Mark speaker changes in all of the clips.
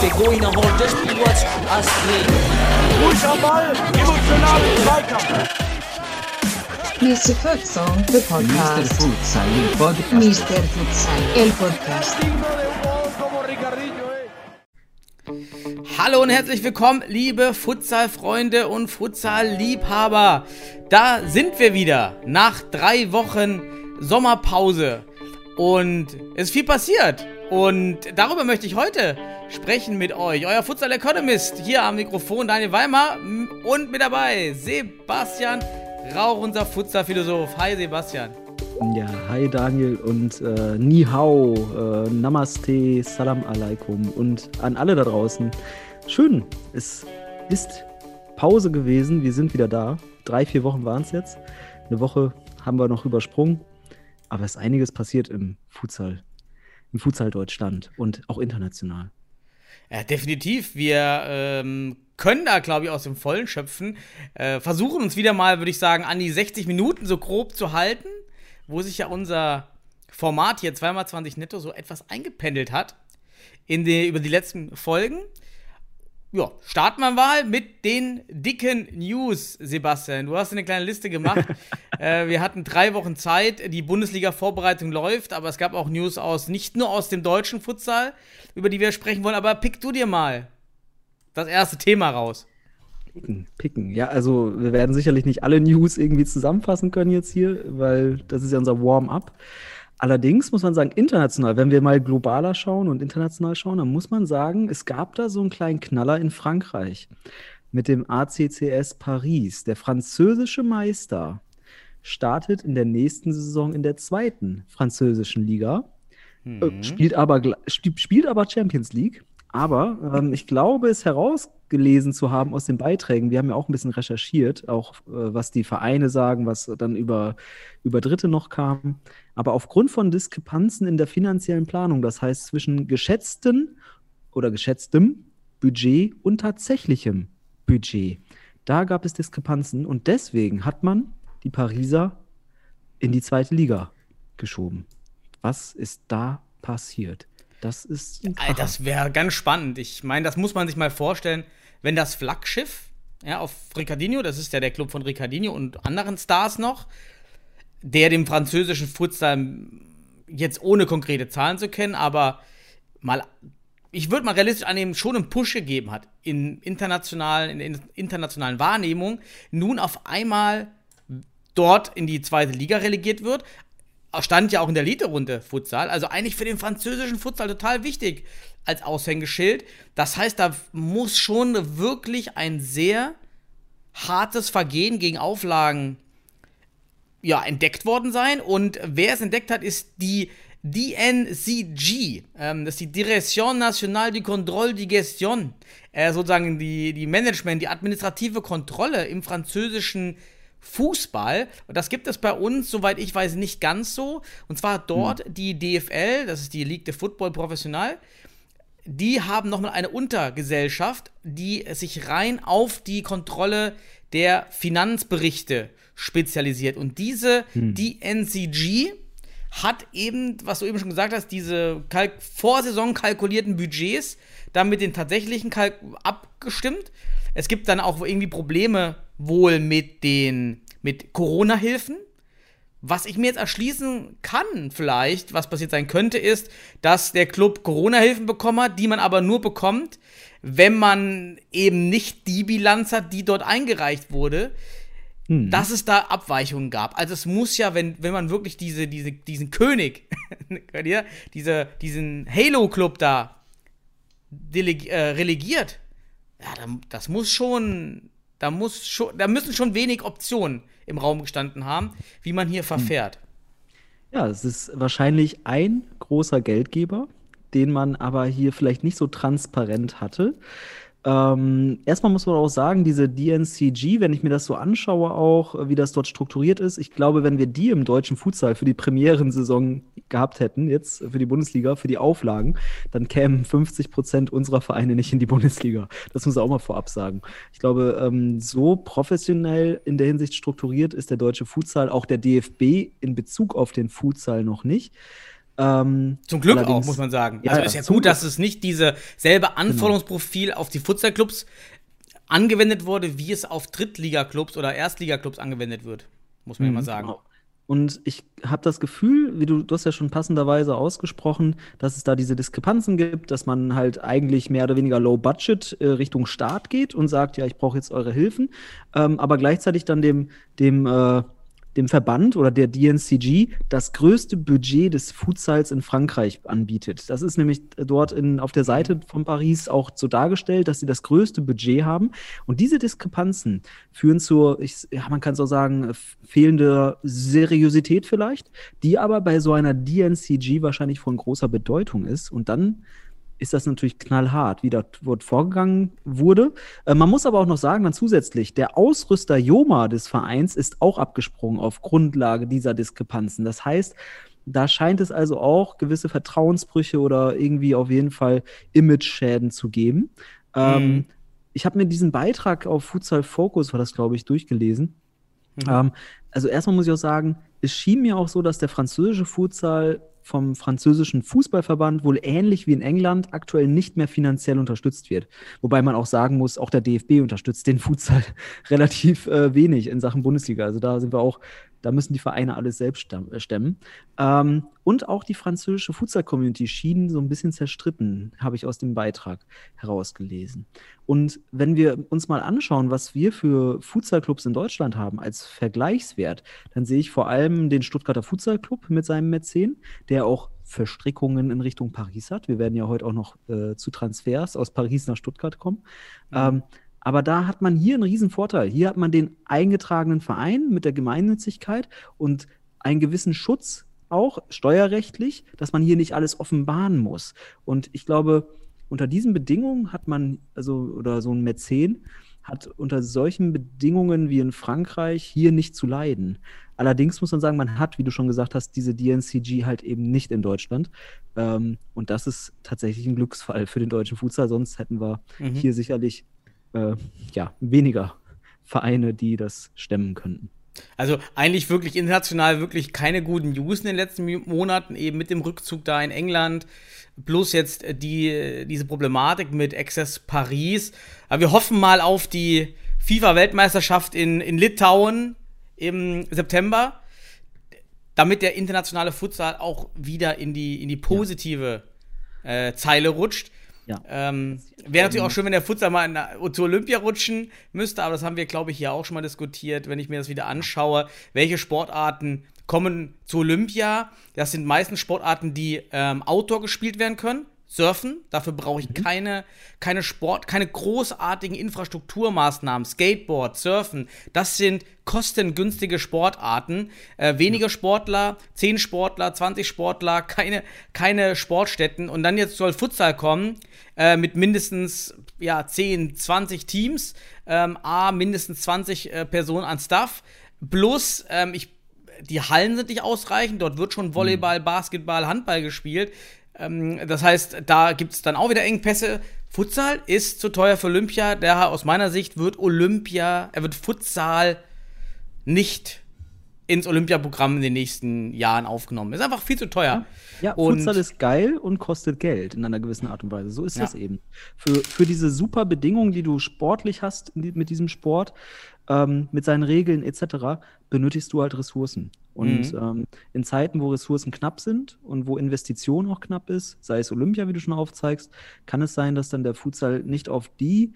Speaker 1: Der Goiner holt das Spiel was Astrid.
Speaker 2: Ruhig am Ball, emotional im Zweikampf.
Speaker 3: Mr. Futsal, the podcast.
Speaker 4: Mr. Futsal, il podcast.
Speaker 3: Mr. Futsal, el podcast.
Speaker 5: Hallo und herzlich willkommen, liebe Futsal-Freunde und Futsal-Liebhaber. Da sind wir wieder nach drei Wochen Sommerpause und es ist viel passiert. Und darüber möchte ich heute sprechen mit euch. Euer Futsal Economist hier am Mikrofon, Daniel Weimer und mit dabei Sebastian Rauch, unser Futsal-Philosoph. Hi Sebastian.
Speaker 6: Ja, hi Daniel und äh, Ni Hao, äh, Namaste, Salam Alaikum und an alle da draußen. Schön, es ist Pause gewesen, wir sind wieder da. Drei, vier Wochen waren es jetzt. Eine Woche haben wir noch übersprungen, aber es ist einiges passiert im Futsal, im Futsal Deutschland und auch international.
Speaker 5: Ja, definitiv. Wir ähm, können da, glaube ich, aus dem Vollen schöpfen. Äh, versuchen uns wieder mal, würde ich sagen, an die 60 Minuten so grob zu halten, wo sich ja unser Format hier 2x20 netto so etwas eingependelt hat in die, über die letzten Folgen. Ja, starten wir mal mit den dicken News, Sebastian. Du hast eine kleine Liste gemacht. äh, wir hatten drei Wochen Zeit. Die Bundesliga-Vorbereitung läuft, aber es gab auch News aus, nicht nur aus dem deutschen Futsal, über die wir sprechen wollen, aber pick du dir mal das erste Thema raus.
Speaker 6: Picken, picken. Ja, also wir werden sicherlich nicht alle News irgendwie zusammenfassen können jetzt hier, weil das ist ja unser Warm-up. Allerdings muss man sagen, international, wenn wir mal globaler schauen und international schauen, dann muss man sagen, es gab da so einen kleinen Knaller in Frankreich mit dem ACCS Paris. Der französische Meister startet in der nächsten Saison in der zweiten französischen Liga, äh, spielt, aber, spielt aber Champions League. Aber ähm, ich glaube, es herausgelesen zu haben aus den Beiträgen, wir haben ja auch ein bisschen recherchiert, auch äh, was die Vereine sagen, was dann über, über Dritte noch kam. Aber aufgrund von Diskrepanzen in der finanziellen Planung, das heißt zwischen geschätzten oder geschätztem Budget und tatsächlichem Budget, da gab es Diskrepanzen und deswegen hat man die Pariser in die zweite Liga geschoben. Was ist da passiert? Das ist.
Speaker 5: Das wäre ganz spannend. Ich meine, das muss man sich mal vorstellen, wenn das Flaggschiff ja, auf Ricardinho, das ist ja der Club von Ricardinho und anderen Stars noch, der dem französischen Futsal jetzt ohne konkrete Zahlen zu kennen, aber mal, ich würde mal realistisch annehmen, schon einen Push gegeben hat in internationalen, in, in internationalen Wahrnehmung, nun auf einmal dort in die zweite Liga relegiert wird. Stand ja auch in der Elite-Runde Futsal. Also eigentlich für den französischen Futsal total wichtig als Aushängeschild. Das heißt, da muss schon wirklich ein sehr hartes Vergehen gegen Auflagen ja, entdeckt worden sein. Und wer es entdeckt hat, ist die DNCG. Ähm, das ist die Direction Nationale du Contrôle de Gestion. Äh, sozusagen die, die Management, die administrative Kontrolle im französischen Fußball. Und das gibt es bei uns, soweit ich weiß, nicht ganz so. Und zwar dort die DFL, das ist die Ligue de Football Professional, die haben nochmal eine Untergesellschaft, die sich rein auf die Kontrolle der Finanzberichte spezialisiert. Und diese DNCG hat eben, was du eben schon gesagt hast, diese Kalk Vorsaison kalkulierten Budgets dann mit den tatsächlichen Kalk abgestimmt. Es gibt dann auch irgendwie Probleme wohl mit den mit Corona-Hilfen. Was ich mir jetzt erschließen kann, vielleicht, was passiert sein könnte, ist, dass der Club Corona-Hilfen bekommen hat, die man aber nur bekommt, wenn man eben nicht die Bilanz hat, die dort eingereicht wurde, dass es da Abweichungen gab. Also es muss ja, wenn, wenn man wirklich diese, diese, diesen König, könnt ihr, diese, diesen Halo-Club da äh, relegiert, ja, da, das muss schon, da muss schon, da müssen schon wenig Optionen im Raum gestanden haben, wie man hier verfährt.
Speaker 6: Ja, es ist wahrscheinlich ein großer Geldgeber, den man aber hier vielleicht nicht so transparent hatte. Ähm, erstmal muss man auch sagen, diese DNCG, wenn ich mir das so anschaue, auch wie das dort strukturiert ist, ich glaube, wenn wir die im deutschen Futsal für die Premierensaison gehabt hätten, jetzt für die Bundesliga, für die Auflagen, dann kämen 50 Prozent unserer Vereine nicht in die Bundesliga. Das muss man auch mal vorab sagen. Ich glaube, ähm, so professionell in der Hinsicht strukturiert ist der deutsche Futsal, auch der DFB in Bezug auf den Futsal noch nicht.
Speaker 5: Ähm, Zum Glück auch, muss man sagen.
Speaker 6: Ja,
Speaker 5: also ist ja gut, dass es nicht diese selbe Anforderungsprofil genau. auf die Futsal-Clubs angewendet wurde, wie es auf Drittliga-Clubs oder Erstliga-Clubs angewendet wird, muss man mhm. ja mal sagen. Genau.
Speaker 6: Und ich habe das Gefühl, wie du, du hast ja schon passenderweise ausgesprochen, dass es da diese Diskrepanzen gibt, dass man halt eigentlich mehr oder weniger low budget äh, Richtung Staat geht und sagt, ja, ich brauche jetzt eure Hilfen, ähm, aber gleichzeitig dann dem, dem äh, dem Verband oder der DNCG das größte Budget des Futsals in Frankreich anbietet. Das ist nämlich dort in, auf der Seite von Paris auch so dargestellt, dass sie das größte Budget haben. Und diese Diskrepanzen führen zur, ich, ja, man kann auch sagen, fehlende Seriosität vielleicht, die aber bei so einer DNCG wahrscheinlich von großer Bedeutung ist. Und dann ist das natürlich knallhart, wie dort vorgegangen wurde. Äh, man muss aber auch noch sagen, dann zusätzlich, der Ausrüster Joma des Vereins ist auch abgesprungen auf Grundlage dieser Diskrepanzen. Das heißt, da scheint es also auch gewisse Vertrauensbrüche oder irgendwie auf jeden Fall Image-Schäden zu geben. Ähm, mhm. Ähm, ich habe mir diesen Beitrag auf Futsal Focus, war das glaube ich, durchgelesen. Mhm. Ähm, also erstmal muss ich auch sagen, es schien mir auch so, dass der französische Futsal vom französischen Fußballverband wohl ähnlich wie in England aktuell nicht mehr finanziell unterstützt wird. Wobei man auch sagen muss, auch der DFB unterstützt den Futsal relativ äh, wenig in Sachen Bundesliga. Also da sind wir auch da müssen die Vereine alles selbst äh, stemmen. Ähm, und auch die französische Futsal-Community schien so ein bisschen zerstritten, habe ich aus dem Beitrag herausgelesen. Und wenn wir uns mal anschauen, was wir für Futsal-Clubs in Deutschland haben als Vergleichswert, dann sehe ich vor allem den Stuttgarter Futsal-Club mit seinem Mäzen, der auch Verstrickungen in Richtung Paris hat. Wir werden ja heute auch noch äh, zu Transfers aus Paris nach Stuttgart kommen. Mhm. Ähm, aber da hat man hier einen riesen Vorteil. Hier hat man den eingetragenen Verein mit der Gemeinnützigkeit und einen gewissen Schutz auch steuerrechtlich, dass man hier nicht alles offenbaren muss. Und ich glaube, unter diesen Bedingungen hat man, also, oder so ein Mäzen, hat unter solchen Bedingungen wie in Frankreich hier nicht zu leiden. Allerdings muss man sagen, man hat, wie du schon gesagt hast, diese DNCG halt eben nicht in Deutschland. Ähm, und das ist tatsächlich ein Glücksfall für den deutschen Futsal. Sonst hätten wir mhm. hier sicherlich äh, ja, weniger Vereine, die das stemmen könnten.
Speaker 5: Also eigentlich wirklich international wirklich keine guten News in den letzten Monaten, eben mit dem Rückzug da in England, plus jetzt die, diese Problematik mit Access Paris. Aber wir hoffen mal auf die FIFA-Weltmeisterschaft in, in Litauen im September, damit der internationale Futsal auch wieder in die, in die positive ja. äh, Zeile rutscht. Ja. Ähm, Wäre natürlich auch schön, wenn der Futsal mal in, zu Olympia rutschen müsste, aber das haben wir, glaube ich, hier auch schon mal diskutiert, wenn ich mir das wieder anschaue. Welche Sportarten kommen zu Olympia? Das sind meistens Sportarten, die ähm, Outdoor gespielt werden können. Surfen, dafür brauche ich mhm. keine, keine Sport, keine großartigen Infrastrukturmaßnahmen. Skateboard, Surfen, das sind kostengünstige Sportarten. Äh, weniger Sportler, 10 Sportler, 20 Sportler, keine, keine Sportstätten. Und dann jetzt soll Futsal kommen äh, mit mindestens ja, 10, 20 Teams, ähm, A, mindestens 20 äh, Personen an Staff. Plus, ähm, ich die Hallen sind nicht ausreichend, dort wird schon Volleyball, mhm. Basketball, Handball gespielt. Ähm, das heißt, da gibt es dann auch wieder Engpässe. Futsal ist zu teuer für Olympia. Daher aus meiner Sicht wird Olympia, er wird Futsal nicht ins Olympiaprogramm in den nächsten Jahren aufgenommen. Ist einfach viel zu teuer.
Speaker 6: Ja, und Futsal ist geil und kostet Geld in einer gewissen Art und Weise. So ist ja. das eben. Für, für diese super Bedingungen, die du sportlich hast mit diesem Sport, ähm, mit seinen Regeln etc., benötigst du halt Ressourcen. Und mhm. ähm, in Zeiten, wo Ressourcen knapp sind und wo Investition auch knapp ist, sei es Olympia, wie du schon aufzeigst, kann es sein, dass dann der Futsal nicht auf die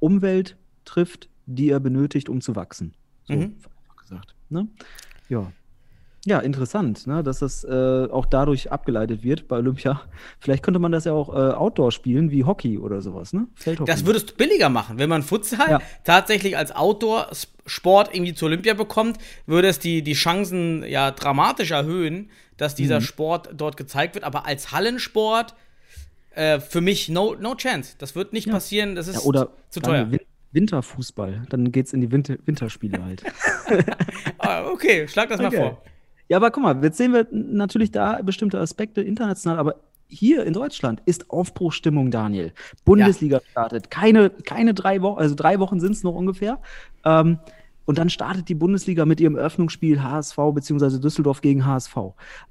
Speaker 6: Umwelt trifft, die er benötigt, um zu wachsen. So mhm. gesagt. Ne? Ja. Ja, interessant, ne, dass das äh, auch dadurch abgeleitet wird bei Olympia. Vielleicht könnte man das ja auch äh, Outdoor spielen, wie Hockey oder sowas, ne?
Speaker 5: Feldhockey. Das würdest du billiger machen. Wenn man Futsal ja. tatsächlich als Outdoor-Sport irgendwie zur Olympia bekommt, würde es die, die Chancen ja dramatisch erhöhen, dass dieser mhm. Sport dort gezeigt wird. Aber als Hallensport Äh, für mich no, no chance. Das wird nicht
Speaker 6: Ja.
Speaker 5: passieren. Das ist
Speaker 6: Ja, oder
Speaker 5: zu teuer.
Speaker 6: Win Winterfußball. Dann geht's in die Winter Winterspiele halt.
Speaker 5: Ah, okay, schlag das mal
Speaker 6: Okay.
Speaker 5: vor.
Speaker 6: Ja, aber guck mal, jetzt sehen wir natürlich da bestimmte Aspekte international, aber hier in Deutschland ist Aufbruchstimmung, Daniel. Bundesliga startet. Keine, keine drei Wochen, also drei Wochen sind es noch ungefähr. Ähm, und dann startet die Bundesliga mit ihrem Eröffnungsspiel HSV bzw. Düsseldorf gegen HSV.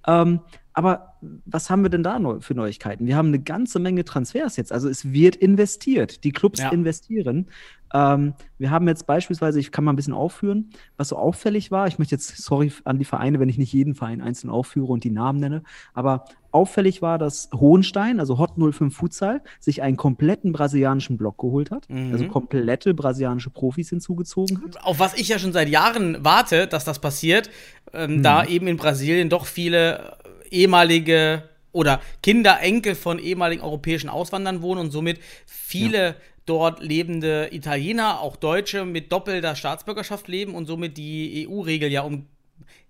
Speaker 6: Ähm, aber was haben wir denn da neu für Neuigkeiten? Wir haben eine ganze Menge Transfers jetzt. Also es wird investiert. Die Clubs
Speaker 5: Ja.
Speaker 6: investieren. Ähm, wir haben jetzt beispielsweise, ich kann mal ein bisschen aufführen, was so auffällig war. Ich möchte jetzt, sorry an die Vereine, wenn ich nicht jeden Verein einzeln aufführe und die Namen nenne, aber auffällig war, dass Hohenstein, also Hot 05 Futsal, sich einen kompletten brasilianischen Block geholt hat.
Speaker 5: Mhm.
Speaker 6: Also komplette brasilianische Profis hinzugezogen hat.
Speaker 5: Auf was ich ja schon seit Jahren warte, dass das passiert, ähm, da eben in Brasilien doch viele äh, ehemalige oder Kinder, Enkel von ehemaligen europäischen Auswandern wohnen und somit viele dort lebende Italiener, auch Deutsche mit doppelter Staatsbürgerschaft leben und somit die EU-Regel ja um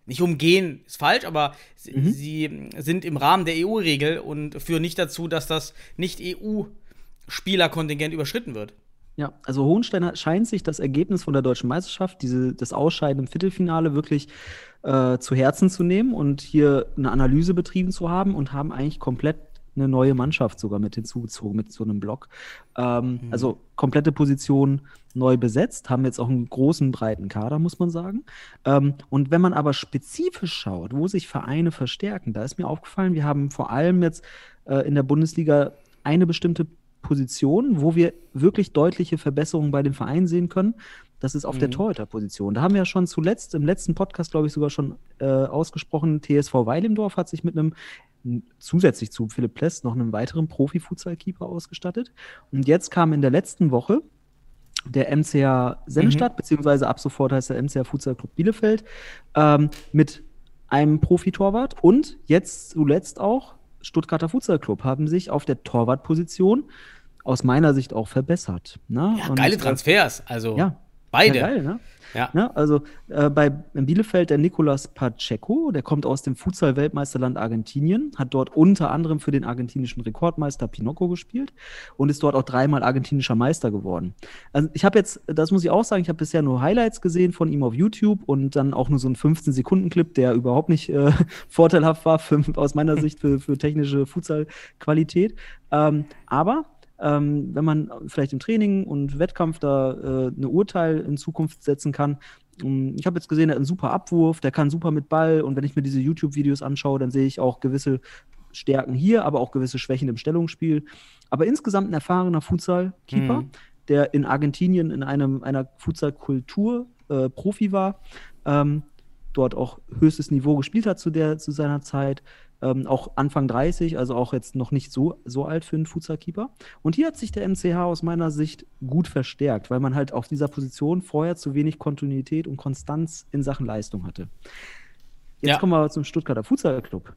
Speaker 5: nicht umgehen ist falsch, aber sie,
Speaker 6: Mhm.
Speaker 5: sie sind im Rahmen der EU-Regel und führen nicht dazu, dass das nicht EU-Spielerkontingent überschritten wird.
Speaker 6: Ja, also Hohenstein scheint sich das Ergebnis von der deutschen Meisterschaft, diese, das Ausscheiden im Viertelfinale, wirklich äh, zu Herzen zu nehmen und hier eine Analyse betrieben zu haben und haben eigentlich komplett eine neue Mannschaft sogar mit hinzugezogen, mit so einem Block. Ähm, Also komplette Position neu besetzt, haben jetzt auch einen großen, breiten Kader, muss man sagen. Ähm, und wenn man aber spezifisch schaut, wo sich Vereine verstärken, da ist mir aufgefallen, wir haben vor allem jetzt äh, in der Bundesliga eine bestimmte Position, wo wir wirklich deutliche Verbesserungen bei den Vereinen sehen können. Das ist auf der Torhüter-Position. Da haben wir ja schon zuletzt, im letzten Podcast, glaube ich, sogar schon äh, ausgesprochen, TSV Weilimdorf hat sich mit einem zusätzlich zu Philipp Pless noch einem weiteren Profi-Futsal-Keeper ausgestattet. Und jetzt kam in der letzten Woche der MCA Sennestadt, beziehungsweise ab sofort heißt der MCA Futsal Club Bielefeld, ähm, mit einem Profitorwart und jetzt zuletzt auch Stuttgarter Futsal Club haben sich auf der Torwartposition aus meiner Sicht auch verbessert. Ne?
Speaker 5: Ja,
Speaker 6: Und,
Speaker 5: geile
Speaker 6: äh,
Speaker 5: Transfers, also
Speaker 6: Ja,
Speaker 5: beide.
Speaker 6: Ja, geil, ne?
Speaker 5: Ja.
Speaker 6: Ne? Also äh, bei in Bielefeld der Nicolas Pacheco, der kommt aus dem Futsal-Weltmeisterland Argentinien, hat dort unter anderem für den argentinischen Rekordmeister Pinocco gespielt und ist dort auch dreimal argentinischer Meister geworden. Also ich habe jetzt, das muss ich auch sagen, ich habe bisher nur Highlights gesehen von ihm auf YouTube und dann auch nur so einen 15-Sekunden-Clip, der überhaupt nicht äh, vorteilhaft war für, aus meiner Sicht für, für technische Futsal-Qualität. Ähm, aber ähm, wenn man vielleicht im Training und Wettkampf da äh, eine Urteil in Zukunft setzen kann. Ähm, Ich habe jetzt gesehen, er hat einen super Abwurf, der kann super mit Ball und wenn ich mir diese YouTube-Videos anschaue, dann sehe ich auch gewisse Stärken hier, aber auch gewisse Schwächen im Stellungsspiel. Aber insgesamt ein erfahrener Futsal-Keeper,
Speaker 5: Mhm.
Speaker 6: der in Argentinien in einem, einer Futsal-Kultur äh, Profi war, ähm, dort auch höchstes Niveau gespielt hat zu, der, zu seiner Zeit. Ähm, auch Anfang 30, also auch jetzt noch nicht so, so alt für einen Futsal-Keeper. Und hier hat sich der MCH aus meiner Sicht gut verstärkt, weil man halt auf dieser Position vorher zu wenig Kontinuität und Konstanz in Sachen Leistung hatte. Jetzt
Speaker 5: Ja.
Speaker 6: kommen wir zum Stuttgarter Futsal-Club.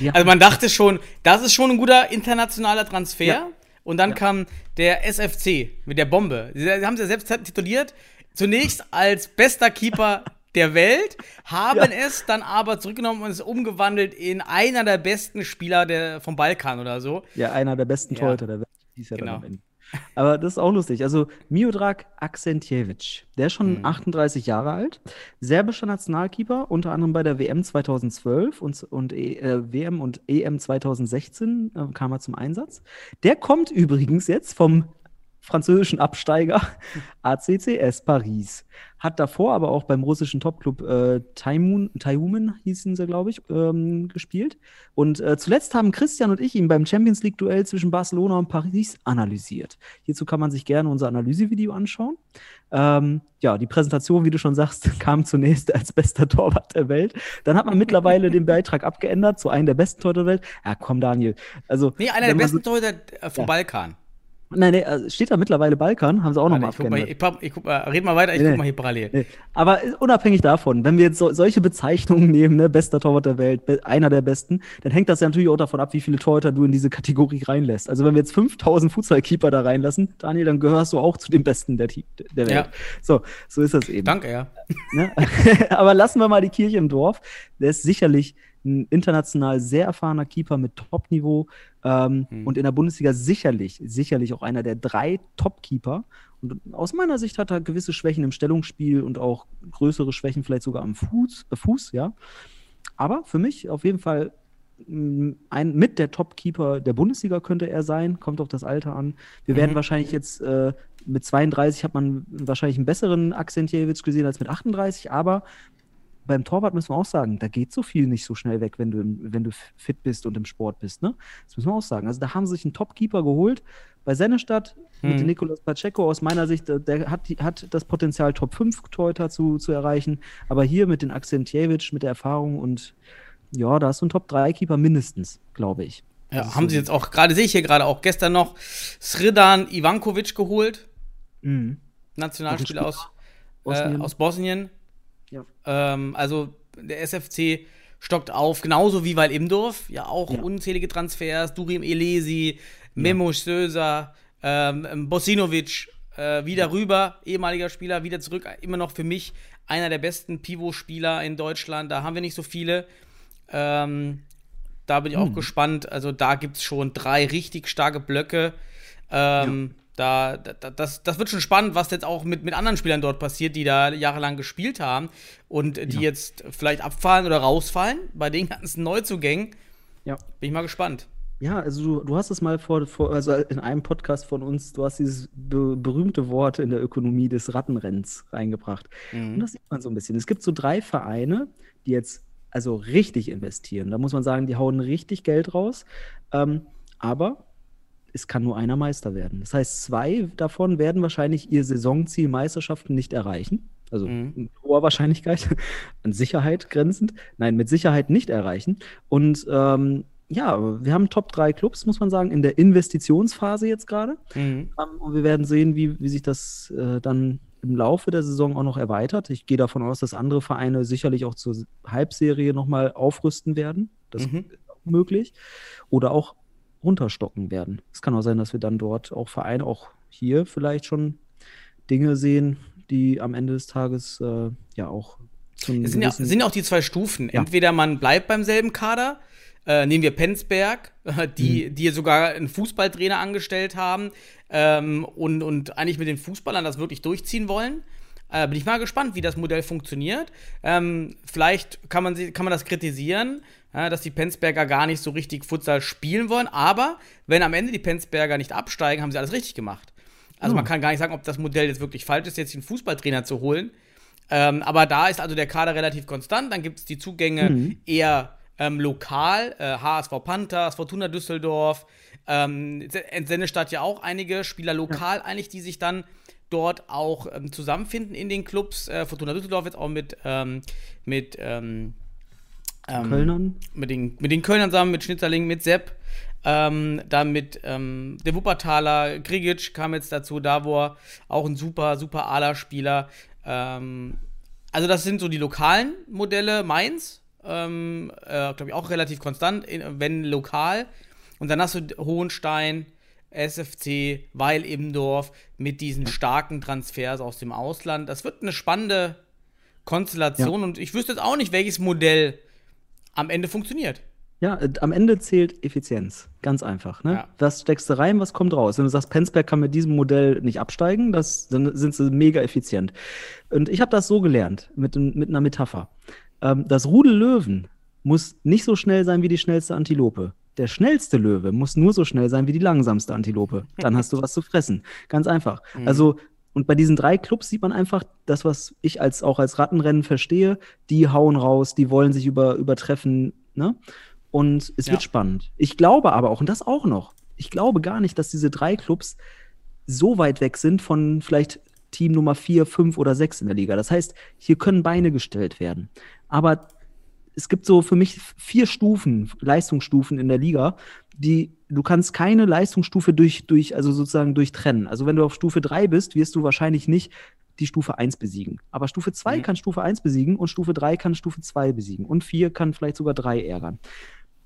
Speaker 6: Die
Speaker 5: Also man dachte schon, das ist schon ein guter internationaler Transfer.
Speaker 6: Ja.
Speaker 5: Und dann
Speaker 6: Ja.
Speaker 5: kam der SFC mit der Bombe. Sie haben sie ja selbst tituliert. Zunächst als bester Keeper der Welt, haben
Speaker 6: Ja.
Speaker 5: es dann aber zurückgenommen und es umgewandelt in einer der besten Spieler der, vom Balkan oder so.
Speaker 6: Ja, einer der besten
Speaker 5: Ja.
Speaker 6: Torhüter der Welt. Hieß ja
Speaker 5: Genau.
Speaker 6: dann am Ende. Aber das ist auch lustig. Also Miodrag Aksentjevic, der ist schon 38 Jahre alt, serbischer Nationalkeeper, unter anderem bei der WM 2012 und, und äh, WM und EM 2016 äh, kam er zum Einsatz. Der kommt übrigens jetzt vom französischen Absteiger ACCS Paris. Hat davor aber auch beim russischen Topclub äh, Taimun, Taiumen hießen sie, glaube ich, ähm, gespielt. Und äh, zuletzt haben Christian und ich ihn beim Champions League-Duell zwischen Barcelona und Paris analysiert. Hierzu kann man sich gerne unser Analysevideo anschauen. Ähm, ja, die Präsentation, wie du schon sagst, kam zunächst als bester Torwart der Welt. Dann hat man mittlerweile den Beitrag abgeändert zu einem der besten Torhüter der Welt. Ja, komm, Daniel. Also,
Speaker 5: Nee, einer der besten Torhüter äh, vom
Speaker 6: Ja.
Speaker 5: Balkan.
Speaker 6: Nein, nee, äh, steht da mittlerweile Balkan, haben sie auch nochmal
Speaker 5: Warte, ich guck mal,
Speaker 6: abgeändert.
Speaker 5: ich, guck mal, red mal weiter, ich
Speaker 6: Nee,
Speaker 5: guck mal hier parallel.
Speaker 6: Nee. Aber unabhängig davon, wenn wir jetzt so, solche Bezeichnungen nehmen, ne, bester Torwart der Welt, be einer der besten, dann hängt das ja natürlich auch davon ab, wie viele Torhüter du in diese Kategorie reinlässt. Also wenn wir jetzt 5000 Futsal-Keeper da reinlassen, Daniel, dann gehörst du auch zu den Besten der, der Welt.
Speaker 5: Ja.
Speaker 6: So, so ist das eben.
Speaker 5: Danke, ja.
Speaker 6: Ne? Aber lassen wir mal die Kirche im Dorf. Der ist sicherlich ein international sehr erfahrener Keeper mit Top-Niveau ähm,
Speaker 5: Hm.
Speaker 6: und in der Bundesliga sicherlich, sicherlich auch einer der drei Top-Keeper. Und aus meiner Sicht hat er gewisse Schwächen im Stellungsspiel und auch größere Schwächen vielleicht sogar am Fuß, äh, Fuß ja. Aber für mich auf jeden Fall mh, ein mit der Top-Keeper der Bundesliga könnte er sein, kommt auf das Alter an. Wir werden
Speaker 5: Mhm.
Speaker 6: wahrscheinlich jetzt äh, mit 32 hat man wahrscheinlich einen besseren Akzentjewitsch gesehen als mit 38, aber beim Torwart müssen wir auch sagen, da geht so viel nicht so schnell weg, wenn du, im- wenn du fit bist und im Sport bist. Ne? Das müssen wir auch sagen. Also da haben sie sich einen Top-Keeper geholt. Bei Sennestadt mit
Speaker 5: Mhm.
Speaker 6: dem Nicolas Pacheco aus meiner Sicht, äh, der hat, die, hat das Potenzial, Top 5 Torhüter zu, zu erreichen. Aber hier mit den Akzentjewitsch, mit der Erfahrung und ja, da ist so ein Top-3-Keeper mindestens, glaube ich.
Speaker 5: Ja,
Speaker 6: ist
Speaker 5: haben sie jetzt auch, gerade sehe ich hier gerade auch gestern noch Sredan Ivankovic geholt,
Speaker 6: Mhm.
Speaker 5: Nationalspieler aus. Äh, aus Bosnien.
Speaker 6: Ja.
Speaker 5: Ähm, also der SFC stockt auf, genauso wie Weil Imdorf, ja auch
Speaker 6: Ja.
Speaker 5: unzählige Transfers, Durim Elesi, Memoš Söser, ähm, Bosinovic, äh, wieder rüber, ehemaliger Spieler, wieder zurück, immer noch für mich einer der besten Pivot-Spieler in Deutschland, da haben wir nicht so viele. Ähm, da bin ich auch gespannt. Also da gibt es schon drei richtig starke Blöcke. Ähm, da, da, das, das wird schon spannend, was jetzt auch mit, mit anderen Spielern dort passiert, die da jahrelang gespielt haben und die jetzt vielleicht abfallen oder rausfallen bei den ganzen Neuzugängen.
Speaker 6: Ja.
Speaker 5: Bin ich mal gespannt.
Speaker 6: Ja, also du, du hast es mal vor, vor, also in einem Podcast von uns, du hast dieses be berühmte Wort in der Ökonomie des Rattenrenns reingebracht. Und das sieht man so ein bisschen. Es gibt so drei Vereine, die jetzt also richtig investieren. Da muss man sagen, die hauen richtig Geld raus. Ähm, aber es kann nur einer Meister werden. Das heißt, zwei davon werden wahrscheinlich ihr Saisonziel Meisterschaften nicht erreichen. Also
Speaker 5: Mhm.
Speaker 6: mit hoher Wahrscheinlichkeit, an Sicherheit grenzend. Nein, mit Sicherheit nicht erreichen. Und ähm, ja, wir haben Top 3 Clubs, muss man sagen, in der Investitionsphase jetzt gerade.
Speaker 5: Mhm.
Speaker 6: Ähm, und wir werden sehen, wie, wie sich das äh, dann im Laufe der Saison auch noch erweitert. Ich gehe davon aus, dass andere Vereine sicherlich auch zur Halbserie nochmal aufrüsten werden. Das
Speaker 5: Mhm.
Speaker 6: ist auch möglich. Oder auch runterstocken werden. Es kann auch sein, dass wir dann dort auch Vereine, auch hier vielleicht schon Dinge sehen, die am Ende des Tages äh, ja auch zum
Speaker 5: Es sind ja, sind auch die zwei Stufen.
Speaker 6: Ja.
Speaker 5: Entweder man bleibt beim selben Kader, äh, nehmen wir Penzberg, äh, die, die sogar einen Fußballtrainer angestellt haben ähm, und, und eigentlich mit den Fußballern das wirklich durchziehen wollen. Äh, bin ich mal gespannt, wie das Modell funktioniert. Ähm, vielleicht kann man, kann man das kritisieren, ja, dass die Penzberger gar nicht so richtig Futsal spielen wollen. Aber wenn am Ende die Penzberger nicht absteigen, haben sie alles richtig gemacht. Also man kann gar nicht sagen, ob das Modell jetzt wirklich falsch ist, jetzt den Fußballtrainer zu holen. Ähm, aber da ist also der Kader relativ konstant. Dann gibt es die Zugänge eher ähm, lokal. Äh, HSV Panthers, Fortuna Düsseldorf, ähm, Sennestadt ja auch einige Spieler lokal eigentlich, die sich dann dort auch ähm, zusammenfinden in den Clubs. Äh, Fortuna Düsseldorf jetzt auch mit, ähm, mit ähm,
Speaker 6: Kölnern.
Speaker 5: mit den, mit den Kölnern zusammen, mit Schnitzerling, mit Sepp, ähm, dann mit ähm, der Wuppertaler, Grigic kam jetzt dazu, Davor, auch ein super, super Ala-Spieler. Ähm, also das sind so die lokalen Modelle, Mainz, ähm, äh, glaube ich auch relativ konstant, in, wenn lokal. Und dann hast du Hohenstein, SFC, Weil Immendorf mit diesen starken Transfers aus dem Ausland. Das wird eine spannende Konstellation und ich wüsste jetzt auch nicht, welches Modell am Ende funktioniert.
Speaker 6: Ja, äh, am Ende zählt Effizienz. Ganz einfach. Ne?
Speaker 5: Ja.
Speaker 6: Was steckst du rein, was kommt raus? Wenn du sagst, Penzberg kann mit diesem Modell nicht absteigen, das, dann sind sie mega effizient. Und ich habe das so gelernt, mit, mit einer Metapher. Ähm, das Rudel Löwen muss nicht so schnell sein wie die schnellste Antilope. Der schnellste Löwe muss nur so schnell sein wie die langsamste Antilope. Dann hast du was zu fressen. Ganz einfach. Also, und bei diesen drei Clubs sieht man einfach das, was ich als, auch als Rattenrennen verstehe. Die hauen raus, die wollen sich über, übertreffen. Ne? Und es
Speaker 5: Ja.
Speaker 6: wird spannend. Ich glaube aber auch, und das auch noch, ich glaube gar nicht, dass diese drei Clubs so weit weg sind von vielleicht Team Nummer 4, 5 oder 6 in der Liga. Das heißt, hier können Beine gestellt werden. Aber es gibt so für mich vier Stufen, Leistungsstufen in der Liga, die du kannst keine Leistungsstufe durch, durch, also sozusagen durchtrennen. Also wenn du auf Stufe 3 bist, wirst du wahrscheinlich nicht die Stufe 1 besiegen. Aber Stufe 2
Speaker 5: Mhm.
Speaker 6: kann Stufe 1 besiegen und Stufe 3 kann Stufe 2 besiegen. Und 4 kann vielleicht sogar 3 ärgern.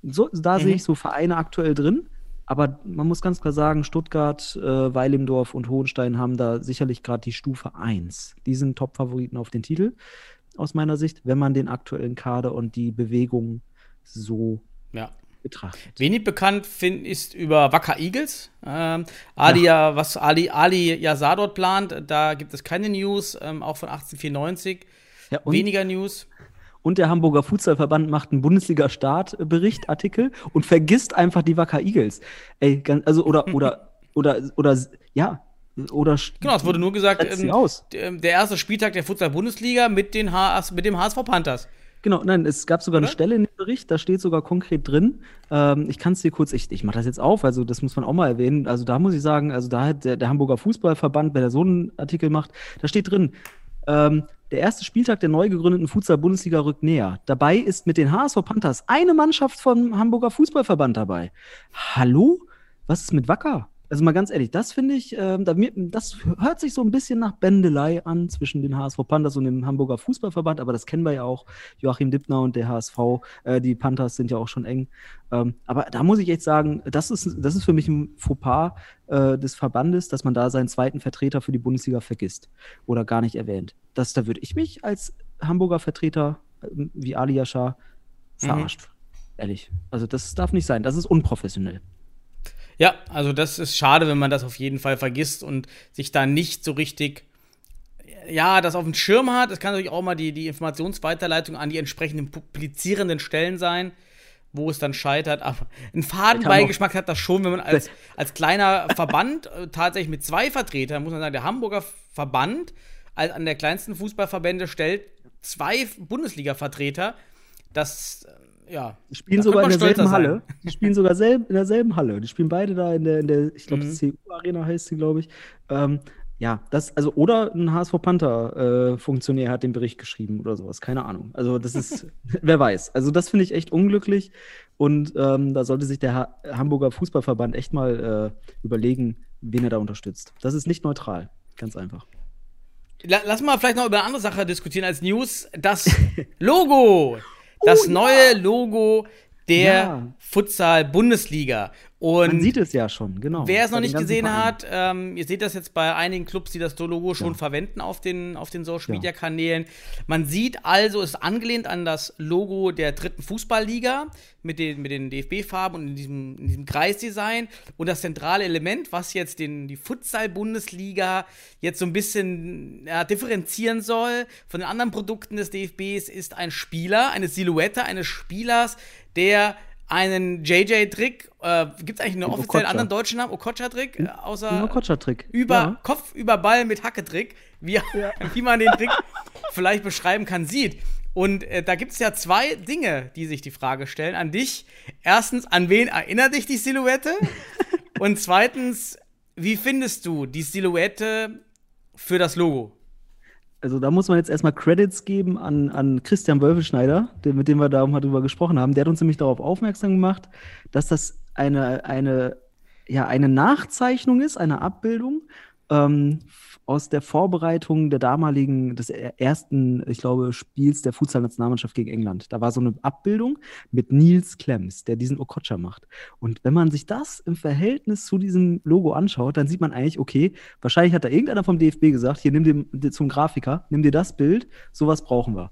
Speaker 6: So, da
Speaker 5: Mhm.
Speaker 6: sehe ich so Vereine aktuell drin. Aber man muss ganz klar sagen, Stuttgart, äh, Weilimdorf und Hohenstein haben da sicherlich gerade die Stufe 1. Die sind Top-Favoriten auf den Titel, aus meiner Sicht, wenn man den aktuellen Kader und die Bewegungen so
Speaker 5: Ja.
Speaker 6: Betrachtet.
Speaker 5: Wenig bekannt find, ist über Wacker Eagles. Ähm, Ali, ja. was Ali, Ali Yazar dort plant, da gibt es keine News, ähm, auch von 1894.
Speaker 6: Ja,
Speaker 5: Weniger News.
Speaker 6: und der Hamburger Futsalverband macht einen Bundesliga-Start-Bericht, Artikel und vergisst einfach die Wacker Eagles. Ey, ganz, also, oder, oder, oder, oder, ja, oder.
Speaker 5: Genau, es wurde nur gesagt, ähm, der, der erste Spieltag der Futsal-Bundesliga mit, den HS mit dem HSV Panthers.
Speaker 6: Genau, nein, es gab sogar eine
Speaker 5: Oder?
Speaker 6: Stelle in dem Bericht, da steht sogar konkret drin. Ähm, ich kann es dir kurz, ich, ich mache das jetzt auf, also das muss man auch mal erwähnen. Also da muss ich sagen, also da hat der, der Hamburger Fußballverband, wenn er so einen Artikel macht, da steht drin, ähm, der erste Spieltag der neu gegründeten Futsal-Bundesliga rückt näher. Dabei ist mit den HSV Panthers eine Mannschaft vom Hamburger Fußballverband dabei. Hallo? Was ist mit Wacker? Also mal ganz ehrlich, das finde ich, ähm, das hört sich so ein bisschen nach Bändelei an zwischen den HSV Panthers und dem Hamburger Fußballverband, aber das kennen wir ja auch. Joachim Dippner und der HSV, äh, die Panthers sind ja auch schon eng. Ähm, aber da muss ich echt sagen, das ist, das ist für mich ein Fauxpas äh, des Verbandes, dass man da seinen zweiten Vertreter für die Bundesliga vergisst oder gar nicht erwähnt. Das, da würde ich mich als Hamburger Vertreter äh, wie Ali Yashar verarscht. Ehrlich. Also das darf nicht sein. Das ist unprofessionell.
Speaker 5: Ja, also das ist schade, wenn man das auf jeden Fall vergisst und sich da nicht so richtig, ja, das auf dem Schirm hat. Es kann natürlich auch mal die, die Informationsweiterleitung an die entsprechenden publizierenden Stellen sein, wo es dann scheitert. Aber einen Fadenbeigeschmack hat das schon, wenn man als, als kleiner Verband äh, tatsächlich mit zwei Vertretern, muss man sagen, der Hamburger Verband als an der kleinsten Fußballverbände stellt zwei Bundesliga-Vertreter. Das, äh, ja.
Speaker 6: Die spielen sogar in derselben Halle. Die spielen sogar selb, in derselben Halle. Die spielen beide da in der, in der ich glaube,
Speaker 5: Mhm.
Speaker 6: CU-Arena heißt sie, glaube ich. Ähm, ja, das, also, oder ein HSV Panther-Funktionär hat den Bericht geschrieben oder sowas. Keine Ahnung. Also, das ist, wer weiß. Also, das finde ich echt unglücklich. Und ähm, da sollte sich der ha Hamburger Fußballverband echt mal äh, überlegen, wen er da unterstützt. Das ist nicht neutral. Ganz einfach.
Speaker 5: La- Lass mal vielleicht noch über eine andere Sache diskutieren als News. Das Logo. Das neue Logo der
Speaker 6: Ja.
Speaker 5: Futsal-Bundesliga. Und
Speaker 6: Man sieht es ja schon, genau.
Speaker 5: wer es noch nicht gesehen
Speaker 6: Vereinen.
Speaker 5: hat, ähm, ihr seht das jetzt bei einigen Clubs, die das Logo schon
Speaker 6: Ja.
Speaker 5: verwenden auf den, auf den Social. Media Kanälen. Man sieht also, es ist angelehnt an das Logo der dritten Fußballliga mit den, mit den DFB-Farben und in diesem, in diesem Kreisdesign. Und das zentrale Element, was jetzt den, die Futsal-Bundesliga jetzt so ein bisschen ja, differenzieren soll von den anderen Produkten des DFBs, ist ein Spieler, eine Silhouette eines Spielers, der einen JJ-Trick, äh, gibt es eigentlich einen offiziellen anderen deutschen Namen? Okocha-Trick? Äh, außer
Speaker 6: Okocha-Trick.
Speaker 5: über
Speaker 6: Ja.
Speaker 5: Kopf über Ball mit Hacketrick, wie, wie man den Trick vielleicht beschreiben kann, sieht. Und äh, da gibt es ja zwei Dinge, die sich die Frage stellen an dich. Erstens, an wen erinnert dich die Silhouette? Und zweitens, wie findest du die Silhouette für das Logo?
Speaker 6: Also da muss man jetzt erstmal Credits geben an, an Christian Wölfelschneider, der, mit dem wir da mal drüber gesprochen haben. Der hat uns nämlich darauf aufmerksam gemacht, dass das eine, eine, ja, eine Nachzeichnung ist, eine Abbildung ähm, aus der Vorbereitung der damaligen, des er- ersten, ich glaube, Spiels der Futsal-Nationalmannschaft gegen England. Da war so eine Abbildung mit Nils Klemms, der diesen Okocha macht. Und wenn man sich das im Verhältnis zu diesem Logo anschaut, dann sieht man eigentlich, okay, wahrscheinlich hat da irgendeiner vom DFB gesagt, hier nimm dir zum Grafiker, nimm dir das Bild, sowas brauchen wir.